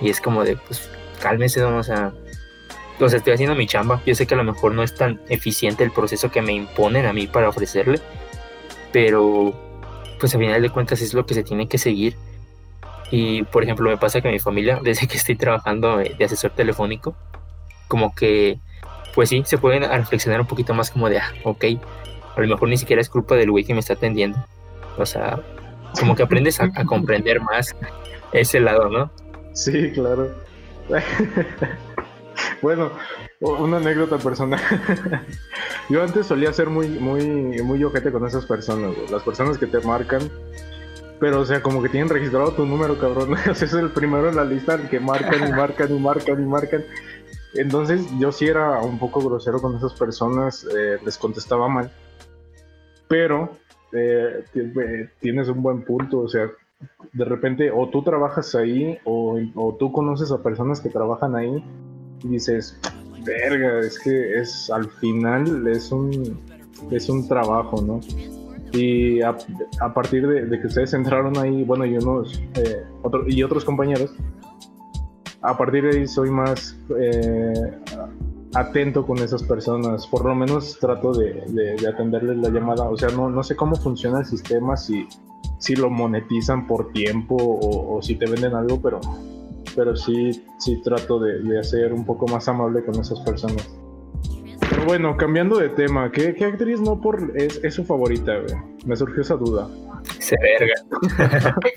Y es como de, pues, cálmese, don, o sea, o sea, estoy haciendo mi chamba. Yo sé que a lo mejor no es tan eficiente el proceso que me imponen a mí para ofrecerle, pero pues a final de cuentas es lo que se tiene que seguir. Y por ejemplo, me pasa que mi familia, desde que estoy trabajando de asesor telefónico, como que, pues sí, se pueden reflexionar un poquito más como de, ah, ok, a lo mejor ni siquiera es culpa del güey que me está atendiendo. O sea, como que aprendes a, comprender más ese lado, ¿no? Sí, claro. bueno, una anécdota personal. Yo antes solía ser muy, muy, muy ojete con esas personas, güey. Las personas que te marcan. Pero, o sea, como que tienen registrado tu número, cabrón. O sea, es el primero en la lista el que marcan y marcan y marcan y marcan. Entonces, yo sí era un poco grosero con esas personas, eh, les contestaba mal. Pero, eh, ti- tienes un buen punto, o sea, de repente o tú trabajas ahí o, tú conoces a personas que trabajan ahí y dices, Verga, es que es al final es un es un trabajo, ¿no? Y a, partir de, que ustedes entraron ahí, bueno, y unos eh, y otros compañeros, a partir de ahí soy más eh, atento con esas personas. Por lo menos trato de, de, de, atenderles la llamada. O sea, no, no sé cómo funciona el sistema, si, si lo monetizan por tiempo o, si te venden algo, pero, pero sí, sí trato de, de hacer un poco más amable con esas personas. Pero bueno, cambiando de tema, ¿qué, qué actriz no por es, es, su favorita? Me surgió esa duda. Se verga.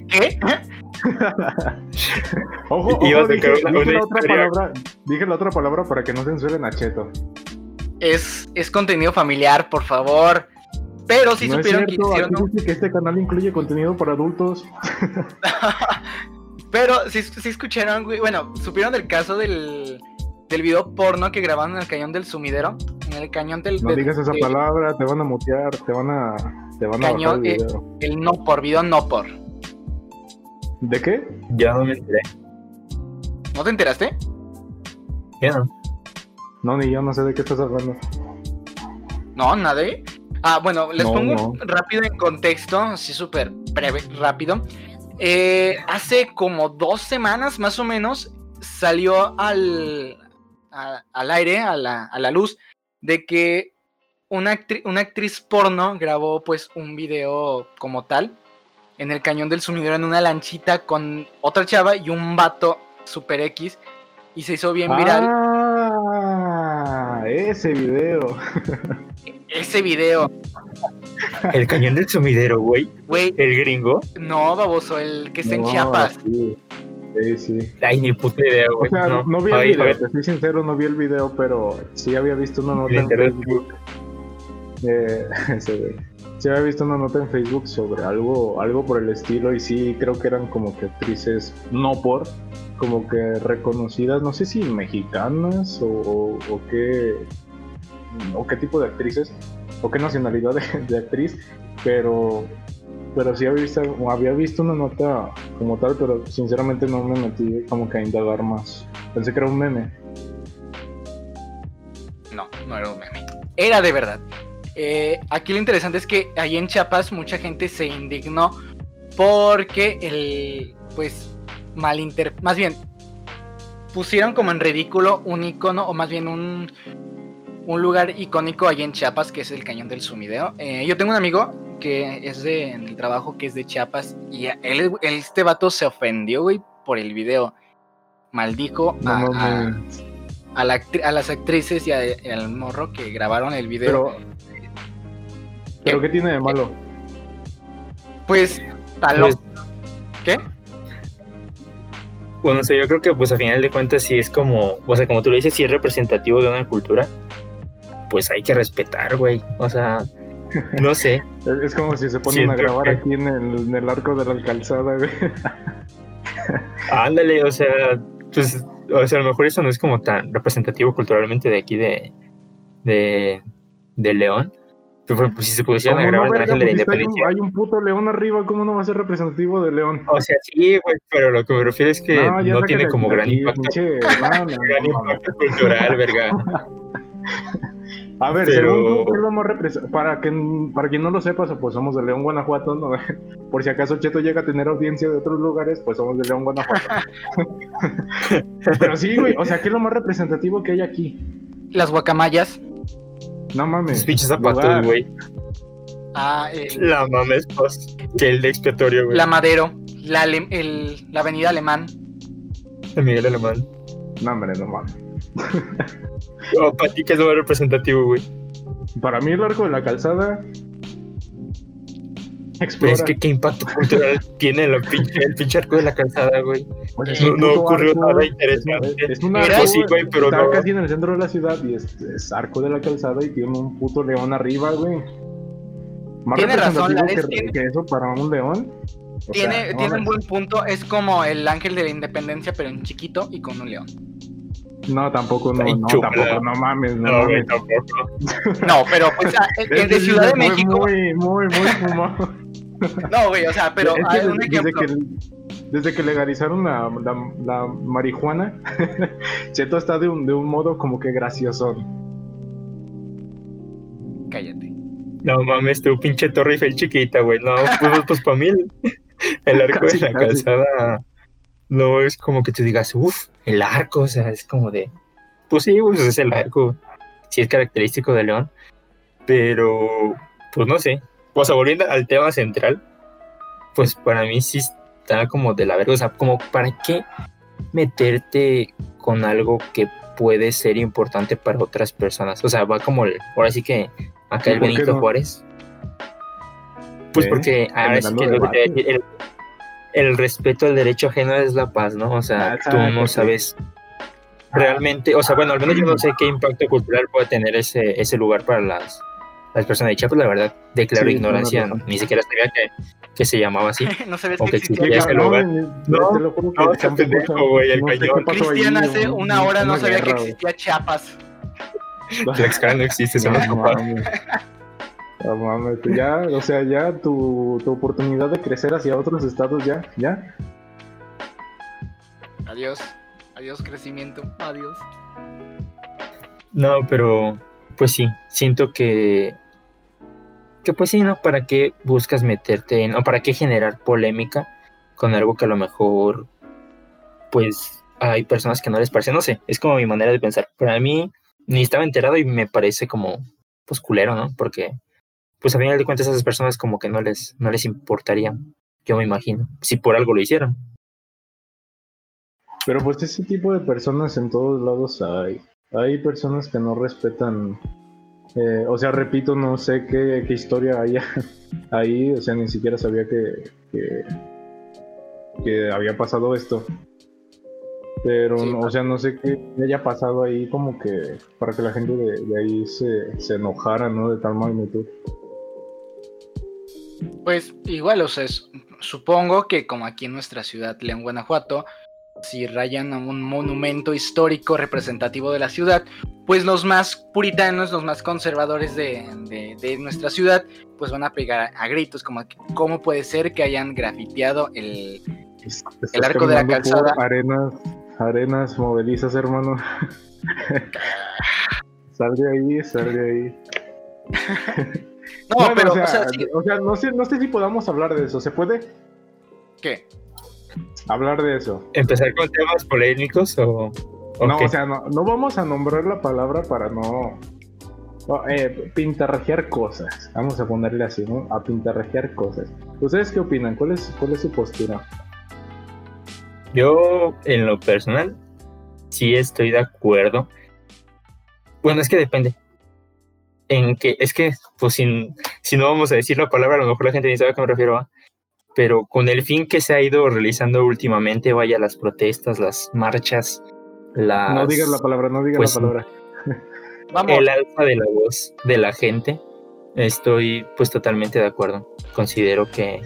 ¿Qué? ojo, ojo dije, dije, la otra palabra, dije la otra palabra para que no censuren a Cheto. Es, es contenido familiar, por favor. Pero si no supieron es cierto, que hicieron. aquí dice que este canal incluye contenido para adultos. Pero si, si escucharon, güey. Bueno, supieron del caso del, del video porno que grabaron en el cañón del sumidero. El cañón del. No del- digas esa palabra, te van a mutear, te van a, te van a Cañón, el eh, video. el no por, video no por. ¿De qué? Ya no me enteré. ¿No te enteraste? Ya no. No, ni yo no sé de qué estás hablando. No, nadie. Ah, bueno, les No, pongo no. rápido en contexto, así súper breve, rápido. Eh, hace como dos semanas más o menos salió al, a- al aire, a la, a la luz, de que una, actri- una actriz porno grabó pues un video como tal en el cañón del sumidero en una lanchita con otra chava y un vato super X y se hizo bien viral Ah, ese video. ese video. El cañón del sumidero, güey. Güey, El gringo. no, baboso, el que está en Chiapas. Sí, sí. sí. Ay, ni puta idea, O sea, no, vi el video, ver, te soy sincero, no vi el video, pero sí había visto una nota en Facebook. Eh, sí había visto una nota en Facebook sobre algo, algo por el estilo y sí creo que eran como que actrices, no por, como que reconocidas, no sé si mexicanas o, o, o qué, o qué tipo de actrices, o qué nacionalidad de, de actriz, pero pero sí había visto, había visto una nota como tal, pero sinceramente no me metí como que a indagar más. Pensé que era un meme. No, no era un meme. Era de verdad. Eh, aquí lo interesante es que ahí en Chiapas mucha gente se indignó porque el, pues, malinter... Más bien, pusieron como en ridículo un icono, o más bien un, un lugar icónico ahí en Chiapas, que es el Cañón del Sumidero. Eh, yo tengo un amigo que es de, en el trabajo que es de Chiapas, y él, él- este vato se ofendió, güey, por el video. Maldijo No a- a- mames. a, la actri- a las actrices y, a- y al morro que grabaron el video. Pero, pero ¿qué tiene de malo? pues, taló. Pues- ¿Qué? Bueno, o sea, yo creo que pues a final de cuentas sí es como, o sea, como tú lo dices, si es representativo de una cultura, pues hay que respetar, güey. O sea, no sé. Es, como si se ponen Siento a grabar que- aquí en el, en el arco de la calzada, güey. Ándale, o sea, pues, o sea, a lo mejor eso no es como tan representativo culturalmente de aquí de, de, de León. Pero pues si se pusieran a ¿Cómo grabar no, el ángel de la está- hay, un, independencia. hay un puto león arriba, ¿cómo no va a ser representativo de león? O sea, sí, güey, pero lo que me refiero es que no, sácale tiene como gran aquí, impacto, no, no, gran no, no. impacto cultural, verga. A ver, Pero- según tú, ¿qué es lo más represent- Para, que, para quien no lo sepa, pues somos de León, Guanajuato, ¿no? Por si acaso Cheto llega a tener audiencia de otros lugares, pues somos de León, Guanajuato. Pero sí, güey, o sea, ¿qué es lo más representativo que hay aquí? Las guacamayas. No mames. Pinches zapatos, güey. Ah, el- La mames, pues, que el de expiatorio, güey. la Madero. La, Ale- el- la Avenida Alemán. De Miguel Alemán. No, hombre, no mames. O para ti, que es lo más representativo, güey. Para mí el arco de la calzada... Explora. es que qué impacto cultural tiene la pinche, el pinche arco de la calzada, güey. Pues es No, no ocurrió arco, nada es- interesante. Es un Era arco, así, güey, pero está no. casi en el centro de la ciudad y es, es arco de la calzada y tiene un puto león arriba, güey. Más Tiene razón, Lares, que, tiene- que eso para un león. O Tiene, sea, no tiene un buen punto. Es como el ángel de la independencia, pero en chiquito y con un león. No, tampoco, no, no, tampoco, no mames, no, No, mames. tampoco. No, pero pues el, el Es de Ciudad de México. Muy, muy, muy fumado. No, güey, o sea, pero Es que hay desde- un desde ejemplo. que desde que legalizaron la, la, marihuana, Cheto está de un, de un modo como que gracioso. Cállate. No mames, tu pinche Torre Eiffel chiquita, güey. No, pues, pues para mí el, arco de la calzada no es como que tú digas, uff, el arco, o sea, es como de, pues sí, pues es el arco, sí es característico de León, pero, pues no sé. O sea, volviendo al tema central, pues para mí sí está como de la verga, o sea, como para qué meterte con algo que puede ser importante para otras personas. O sea, va como, el, ahora sí que acá el Benito Juárez. Pues porque ahora sí que el, respeto al derecho ajeno es la paz, ¿no? O sea, tú no sabes realmente, o sea, bueno, al menos yo no sé qué impacto cultural puede tener ese, ese lugar para las, las personas de Chiapas, la verdad, declaro ignorancia, ni siquiera sabía que, que se llamaba así. no sabes que existía ese lugar. No, te lo juro que no, pendejo, güey, el cañón. Cristian hace una hora no sabía que existía Chiapas. La no existe, son los No mames, ya, o sea, ya tu, tu oportunidad de crecer hacia otros estados, ya, ya. Adiós, adiós crecimiento, adiós. No, pero pues sí, siento que que pues sí, ¿no? ¿Para qué buscas meterte en, o para qué generar polémica con algo que a lo mejor, pues hay personas que no les parece, no sé, es como mi manera de pensar. Para mí, ni estaba enterado y me parece como, pues culero, ¿no? Porque, pues a final de cuentas, a esas personas como que no les, no les importaría, yo me imagino, si por algo lo hicieran. Pero pues ese tipo de personas en todos lados hay. Hay personas que no respetan eh, o sea, repito, no sé qué, historia haya ahí, o sea, ni siquiera sabía que, que, había pasado esto. Pero, o sea, no sé qué haya pasado ahí como que para que la gente de, ahí se, se, enojara, ¿no? De tal magnitud. Pues igual, o sea, supongo que como aquí en nuestra ciudad, León, Guanajuato, si rayan a un monumento histórico representativo de la ciudad, pues los más puritanos, los más conservadores de, nuestra ciudad, pues van a pegar a gritos, como cómo puede ser que hayan grafiteado el, el arco de la calzada. Arenas, arenas movilizas, hermano. sal de ahí, sal de ahí. no, pero, o sea, o sea, no, sé, no sé si podamos hablar de eso, ¿se puede? ¿Qué? hablar de eso. ¿Empezar con temas polémicos o.? no, o sea, no, no, vamos a nombrar la palabra para no. eh, pintarrajear cosas. Vamos a ponerle así, ¿no? A pintarrajear cosas. ¿Ustedes qué opinan? ¿Cuál es, cuál es su postura? Yo, en lo personal, sí estoy de acuerdo. Bueno, es que depende. En que, es que, pues, si, si no vamos a decir la palabra, a lo mejor la gente ni sabe a qué me refiero. a pero con el fin que se ha ido realizando últimamente, vaya las protestas, las marchas, las... No digas la palabra, no digas la pues, palabra. El alza de la voz de la gente, estoy pues totalmente de acuerdo. Considero que,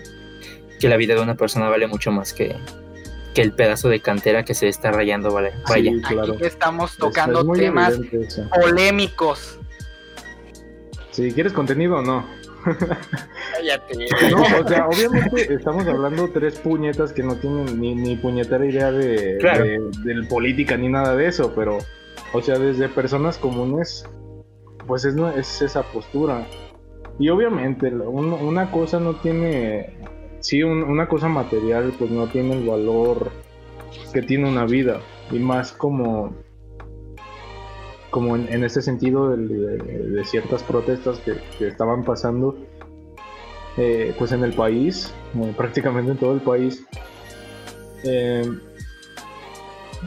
que la vida de una persona vale mucho más que, que el pedazo de cantera que se está rayando, vale. Vaya. claro. Aquí estamos tocando temas polémicos. Si quieres contenido o no. No, o sea, obviamente estamos hablando tres puñetas que no tienen ni, ni puñetera idea de, de, política ni nada de eso, pero, o sea, desde personas comunes, pues es, es esa postura. Y obviamente una cosa no tiene, sí, una cosa material, pues no tiene el valor que tiene una vida. Y más como como en, en ese sentido de, ciertas protestas que, estaban pasando eh, pues en el país, eh, prácticamente en todo el país. Eh,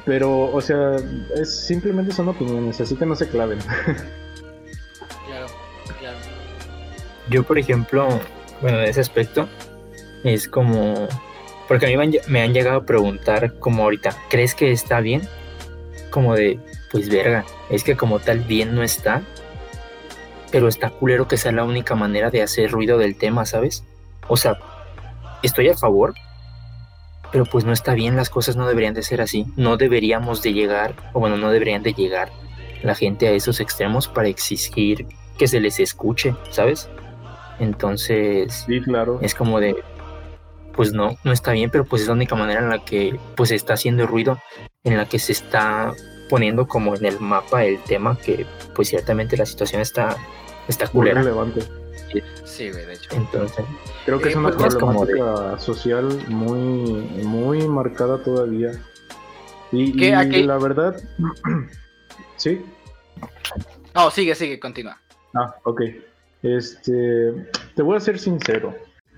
pero, o sea, es, simplemente son opiniones, así que no se claven. Claro, claro. Yo, por ejemplo, bueno, en ese aspecto, es como... Porque a mí me han llegado a preguntar como ahorita, ¿crees que está bien? Como de, pues verga, es que como tal bien no está, pero está culero que sea la única manera de hacer ruido del tema, ¿sabes? O sea, estoy a favor, pero pues no está bien, las cosas no deberían de ser así, no deberíamos de llegar, o bueno, no deberían de llegar la gente a esos extremos para exigir que se les escuche, ¿sabes? Entonces, sí, claro. es como de, pues no, no está bien, pero pues es la única manera en la que pues se está haciendo ruido, en la que se está poniendo como en el mapa el tema que pues ciertamente la situación está, está culera. Muy relevante. Sí, de hecho. Entonces, Creo que Eh, es una pues, problemática social muy, muy marcada todavía. Y, ¿Qué? y Aquí- la verdad, sí. No, sigue, sigue, continúa. Ah, ok. Este, te voy a ser sincero.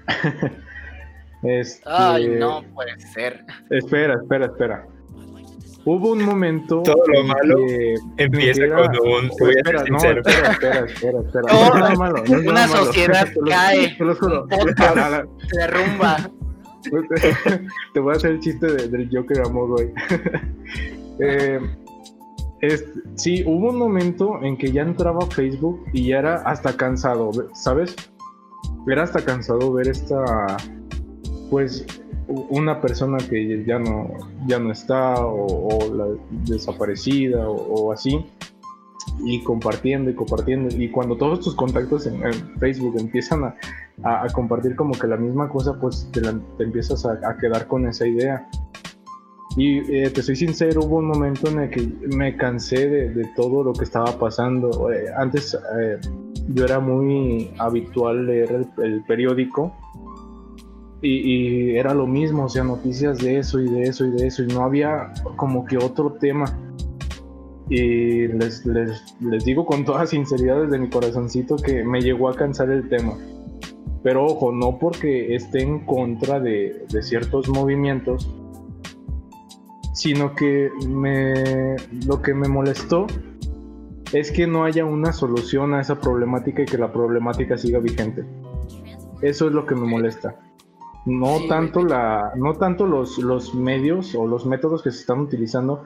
este, Ay, no puede ser. Espera, espera, espera. Hubo un momento. Todo lo malo que- empieza Era- cuando un, te voy a ser Espera, no, espera, espera, espera, espera. Todo- No es malo, no es una malo. sociedad cae. te lo juro. Se derrumba. Te voy a hacer el chiste de- del Joker Amor, güey. Eh, sí, hubo un momento en que ya entraba a Facebook y ya era hasta cansado, ¿sabes? Era hasta cansado ver esta, pues, una persona que ya no, ya no está o, o la desaparecida o, o así y compartiendo y compartiendo y cuando todos tus contactos en, en Facebook empiezan a, a- a compartir como que la misma cosa pues te, la- te empiezas a, a quedar con esa idea. Y eh, te soy sincero hubo un momento en el que me cansé de, de todo lo que estaba pasando. Eh, antes eh, yo era muy habitual leer el, el periódico y, era lo mismo, o sea, noticias de eso y de eso y de eso, y no había como que otro tema. Y les, les, les digo con toda sinceridad desde mi corazoncito que me llegó a cansar el tema. Pero ojo, no porque esté en contra de, de ciertos movimientos, sino que me, lo que me molestó es que no haya una solución a esa problemática y que la problemática siga vigente. Eso es lo que me molesta. No Sí, tanto güey. la, no tanto los, los medios o los métodos que se están utilizando,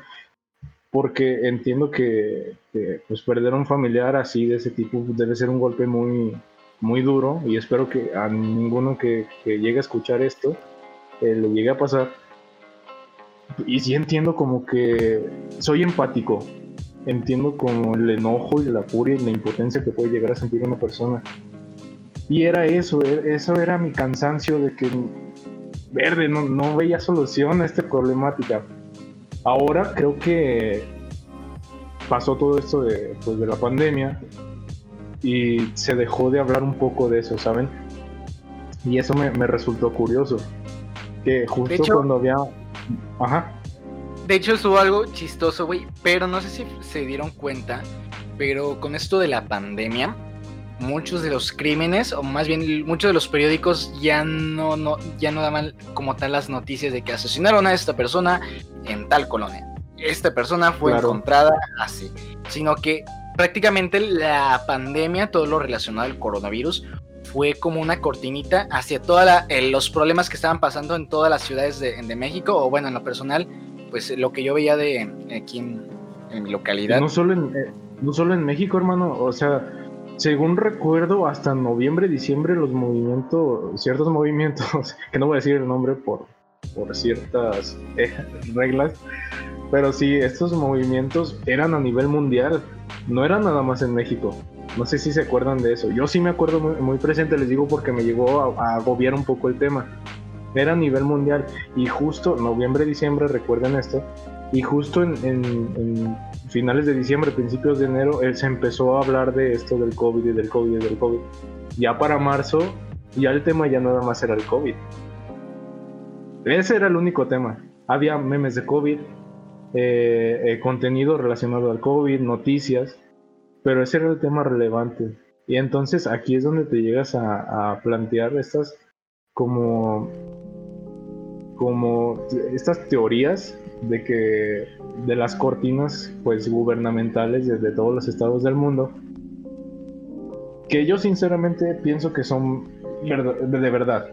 porque entiendo que, que, pues perder a un familiar así de ese tipo debe ser un golpe muy, muy duro y espero que a ninguno que, que llegue a escuchar esto eh, le llegue a pasar. Y sí entiendo como que soy empático, entiendo como el enojo y la furia y la impotencia que puede llegar a sentir una persona. Y era eso, e- eso era mi cansancio de que, verde, no, no veía solución a esta problemática. Ahora creo que pasó todo esto de, pues, de la pandemia y se dejó de hablar un poco de eso, ¿saben? Y eso me, me resultó curioso. Que justo hecho- cuando había... Ajá. De hecho, estuvo algo chistoso, güey. Pero no sé si se dieron cuenta. Pero con esto de la pandemia, muchos de los crímenes, o más bien muchos de los periódicos, ya no, no, ya no daban como tal las noticias de que asesinaron a esta persona en tal colonia. Esta persona fue Claro. encontrada así. Sino que prácticamente la pandemia, todo lo relacionado al coronavirus, fue como una cortinita hacia todos los problemas que estaban pasando en todas las ciudades de, de México, o bueno, en lo personal, pues lo que yo veía de aquí en, en mi localidad. No solo en, eh, no solo en México, hermano. O sea, según recuerdo, hasta noviembre, diciembre, los movimientos, ciertos movimientos, que no voy a decir el nombre por, por ciertas eh, reglas, pero sí, estos movimientos eran a nivel mundial, no eran nada más en México. No sé si se acuerdan de eso. Yo sí me acuerdo muy, presente, les digo, porque me llegó a, a agobiar un poco el tema. Era a nivel mundial y justo noviembre, diciembre, recuerden esto, y justo en, en- en finales de diciembre, principios de enero, eh, se empezó a hablar de esto del COVID y del COVID y del COVID. Ya para marzo, ya el tema ya nada más era el COVID. Ese era el único tema. Había memes de COVID, eh, eh, contenido relacionado al COVID, noticias, pero ese era el tema relevante. Y entonces aquí es donde te llegas a, a plantear estas como como estas teorías de que de las cortinas pues gubernamentales de, de todos los estados del mundo que yo sinceramente pienso que son de verdad.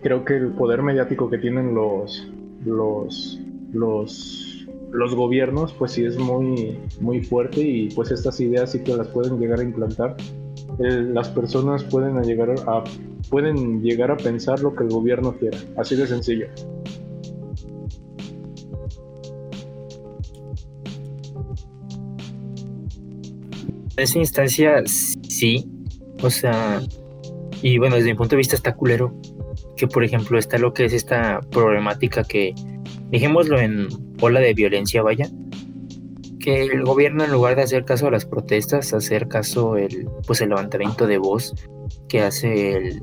Creo que el poder mediático que tienen los los los los gobiernos pues sí es muy muy fuerte y pues estas ideas sí que las pueden llegar a implantar. Las personas pueden llegar a pueden llegar a pensar lo que el gobierno quiera así de sencillo En esa instancia, sí. O sea, y bueno, desde mi punto de vista está culero. que por ejemplo está lo que es esta problemática que, dejémoslo en ola de violencia, vaya, que el gobierno en lugar de hacer caso a las protestas, hacer caso el, pues el levantamiento de voz que hace el,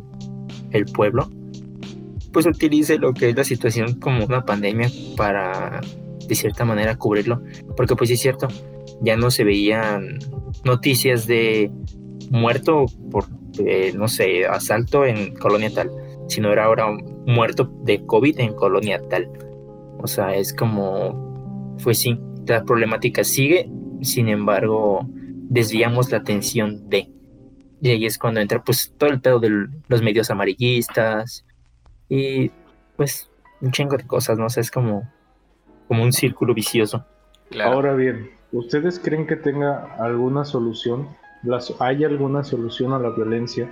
el pueblo, pues utilice lo que es la situación como una pandemia para de cierta manera cubrirlo, porque pues sí es cierto, ya no se veían noticias de muerto por, eh, no sé, asalto en colonia tal, sino era ahora muerto de COVID en colonia tal. O sea, es como, pues sí, la problemática sigue, sin embargo, desviamos la atención de. Y ahí es cuando entra pues todo el pedo de los medios amarillistas y pues un chingo de cosas, ¿no? sé, es como, como un círculo vicioso. Ahora bien, ¿ustedes creen que tenga alguna solución? ¿Hay alguna solución a la violencia?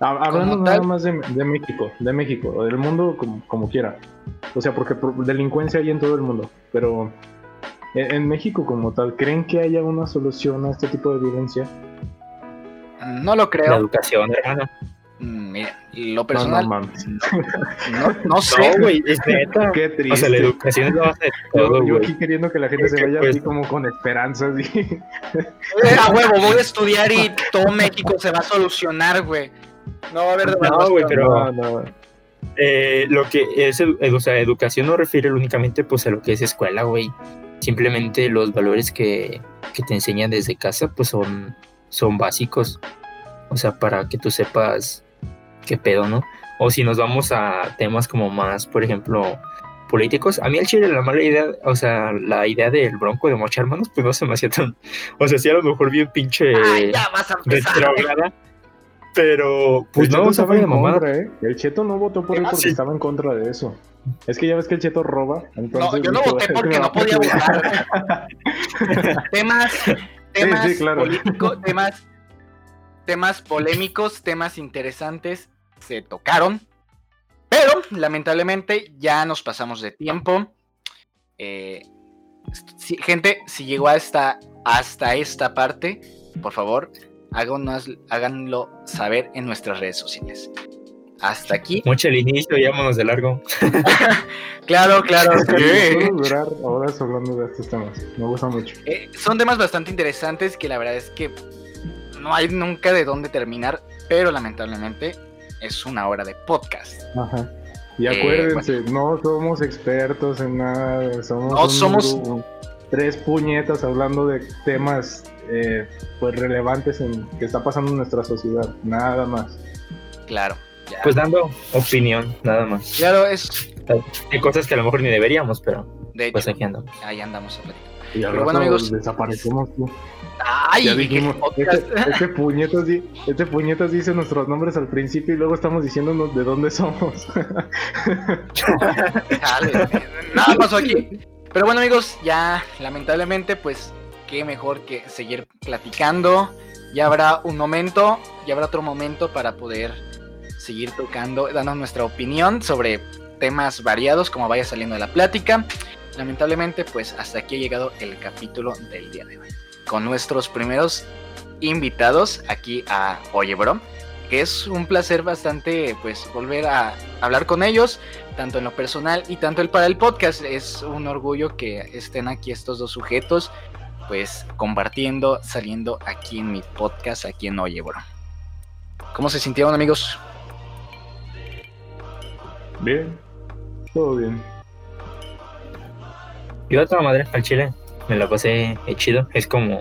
Hablando nada más de, México, de México, o del mundo como, como quiera. O sea, porque delincuencia hay en todo el mundo, pero en México como tal, ¿creen que haya una solución a este tipo de violencia? No lo creo. La educación, hermano. Mm, mira, lo personal. No, no, no, sé. No, güey, es neta. Qué triste. O sea, la educación es lo base de todo, Yo aquí queriendo que la gente se vaya así como con esperanzas. Y... Eh, a huevo, voy a estudiar y todo México se va a solucionar, güey. No va a haber No, güey, pero. No, eh, lo que es, o sea, educación no refiere únicamente pues a lo que es escuela, güey. Simplemente los valores que, que te enseñan desde casa pues son, son básicos. O sea, para que tú sepas qué pedo, ¿no? O si nos vamos a temas como más, por ejemplo, políticos, a mí el Chile la mala idea, o sea, la idea del bronco de mochar manos, pues no se me hacía tan, o sea, sí a lo mejor bien pinche Ay, ya vas a empezar. pero pues el no, Cheto estaba en contra, ¿eh? El Cheto no votó por él porque estaba en contra de eso. Es que ya ves que el Cheto roba. no, yo no voté porque no podía votar. temas, temas sí, sí, claro. políticos, temas temas polémicos, temas interesantes se tocaron, pero lamentablemente ya nos pasamos de tiempo. Eh, gente, si llegó hasta, hasta esta parte, por favor, háganos, háganlo saber en nuestras redes sociales. Hasta aquí. Mucho el inicio, vámonos de largo. claro, claro. Podemos durar horas hablando de estos temas. Me gusta mucho. Eh, son temas bastante interesantes que la verdad es que no hay nunca de dónde terminar, pero lamentablemente es una hora de podcast. Ajá. Y eh, acuérdense, no somos expertos en nada, somos, no, somos... tres puñetas hablando de temas eh, pues relevantes en que está pasando en nuestra sociedad, nada más. Claro. Pues dando opinión, nada más. Claro, es. Hay cosas que a lo mejor ni deberíamos, pero. De pues hecho, aquí andamos. Ahí andamos Y pero bueno, amigos. Desaparecemos. ¿no? Ay, ya dijimos, este, este, puñetas, este puñetas dice nuestros nombres al principio y luego estamos diciéndonos de dónde somos. nada pasó aquí. Pero bueno amigos, ya lamentablemente pues qué mejor que seguir platicando. Ya habrá un momento, ya habrá otro momento para poder seguir tocando, dando nuestra opinión sobre temas variados como vaya saliendo de la plática. Lamentablemente pues hasta aquí ha llegado el capítulo del día de hoy con nuestros primeros invitados aquí a Oye Bro, que es un placer bastante pues volver a hablar con ellos, tanto en lo personal y tanto el para el podcast. Es un orgullo que estén aquí estos dos sujetos pues compartiendo, saliendo aquí en mi podcast, aquí en Oye Bro. ¿Cómo se sintieron amigos? Bien, todo bien. Yo a toda madre al chile me la pasé chido. Es como,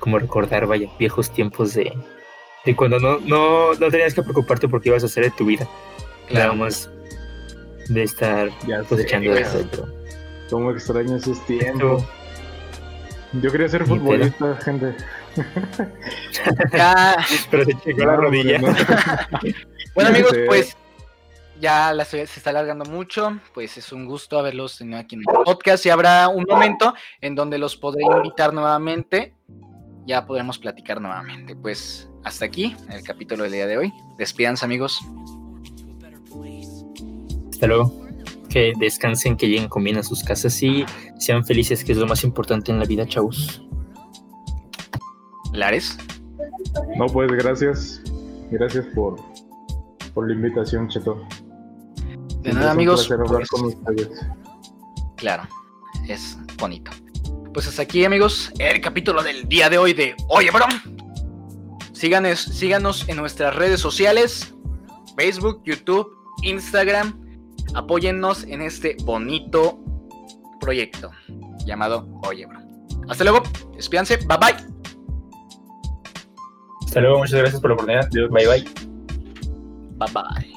como recordar, vaya, viejos tiempos de, de cuando no, no, no tenías que preocuparte por qué ibas a hacer de tu vida. Claro. Nada más de estar ya cosechando eso. Como extraño esos tiempos. Yo quería ser futbolista, gente. Pero se checó la rodilla. bueno, amigos, pues ya la, se está alargando mucho, pues es un gusto haberlos tenido aquí en el podcast y habrá un momento en donde los podré invitar nuevamente, ya podremos platicar nuevamente. Pues hasta aquí el capítulo del día de hoy. Despídanse amigos. Hasta luego. Que descansen, que lleguen con bien a sus casas y sean felices, que es lo más importante en la vida, chavos. Lares. No, pues gracias. Gracias por por la invitación, Cheto. De nada, amigos. Pues, claro, es bonito. Pues hasta aquí, amigos, el capítulo del día de hoy de Oye, bro. Síganos, síganos en nuestras redes sociales: Facebook, YouTube, Instagram. Apóyennos en este bonito proyecto llamado Oye, bro. Hasta luego, despídanse, bye bye. Hasta luego, muchas gracias por la oportunidad. Bye bye. Bye bye.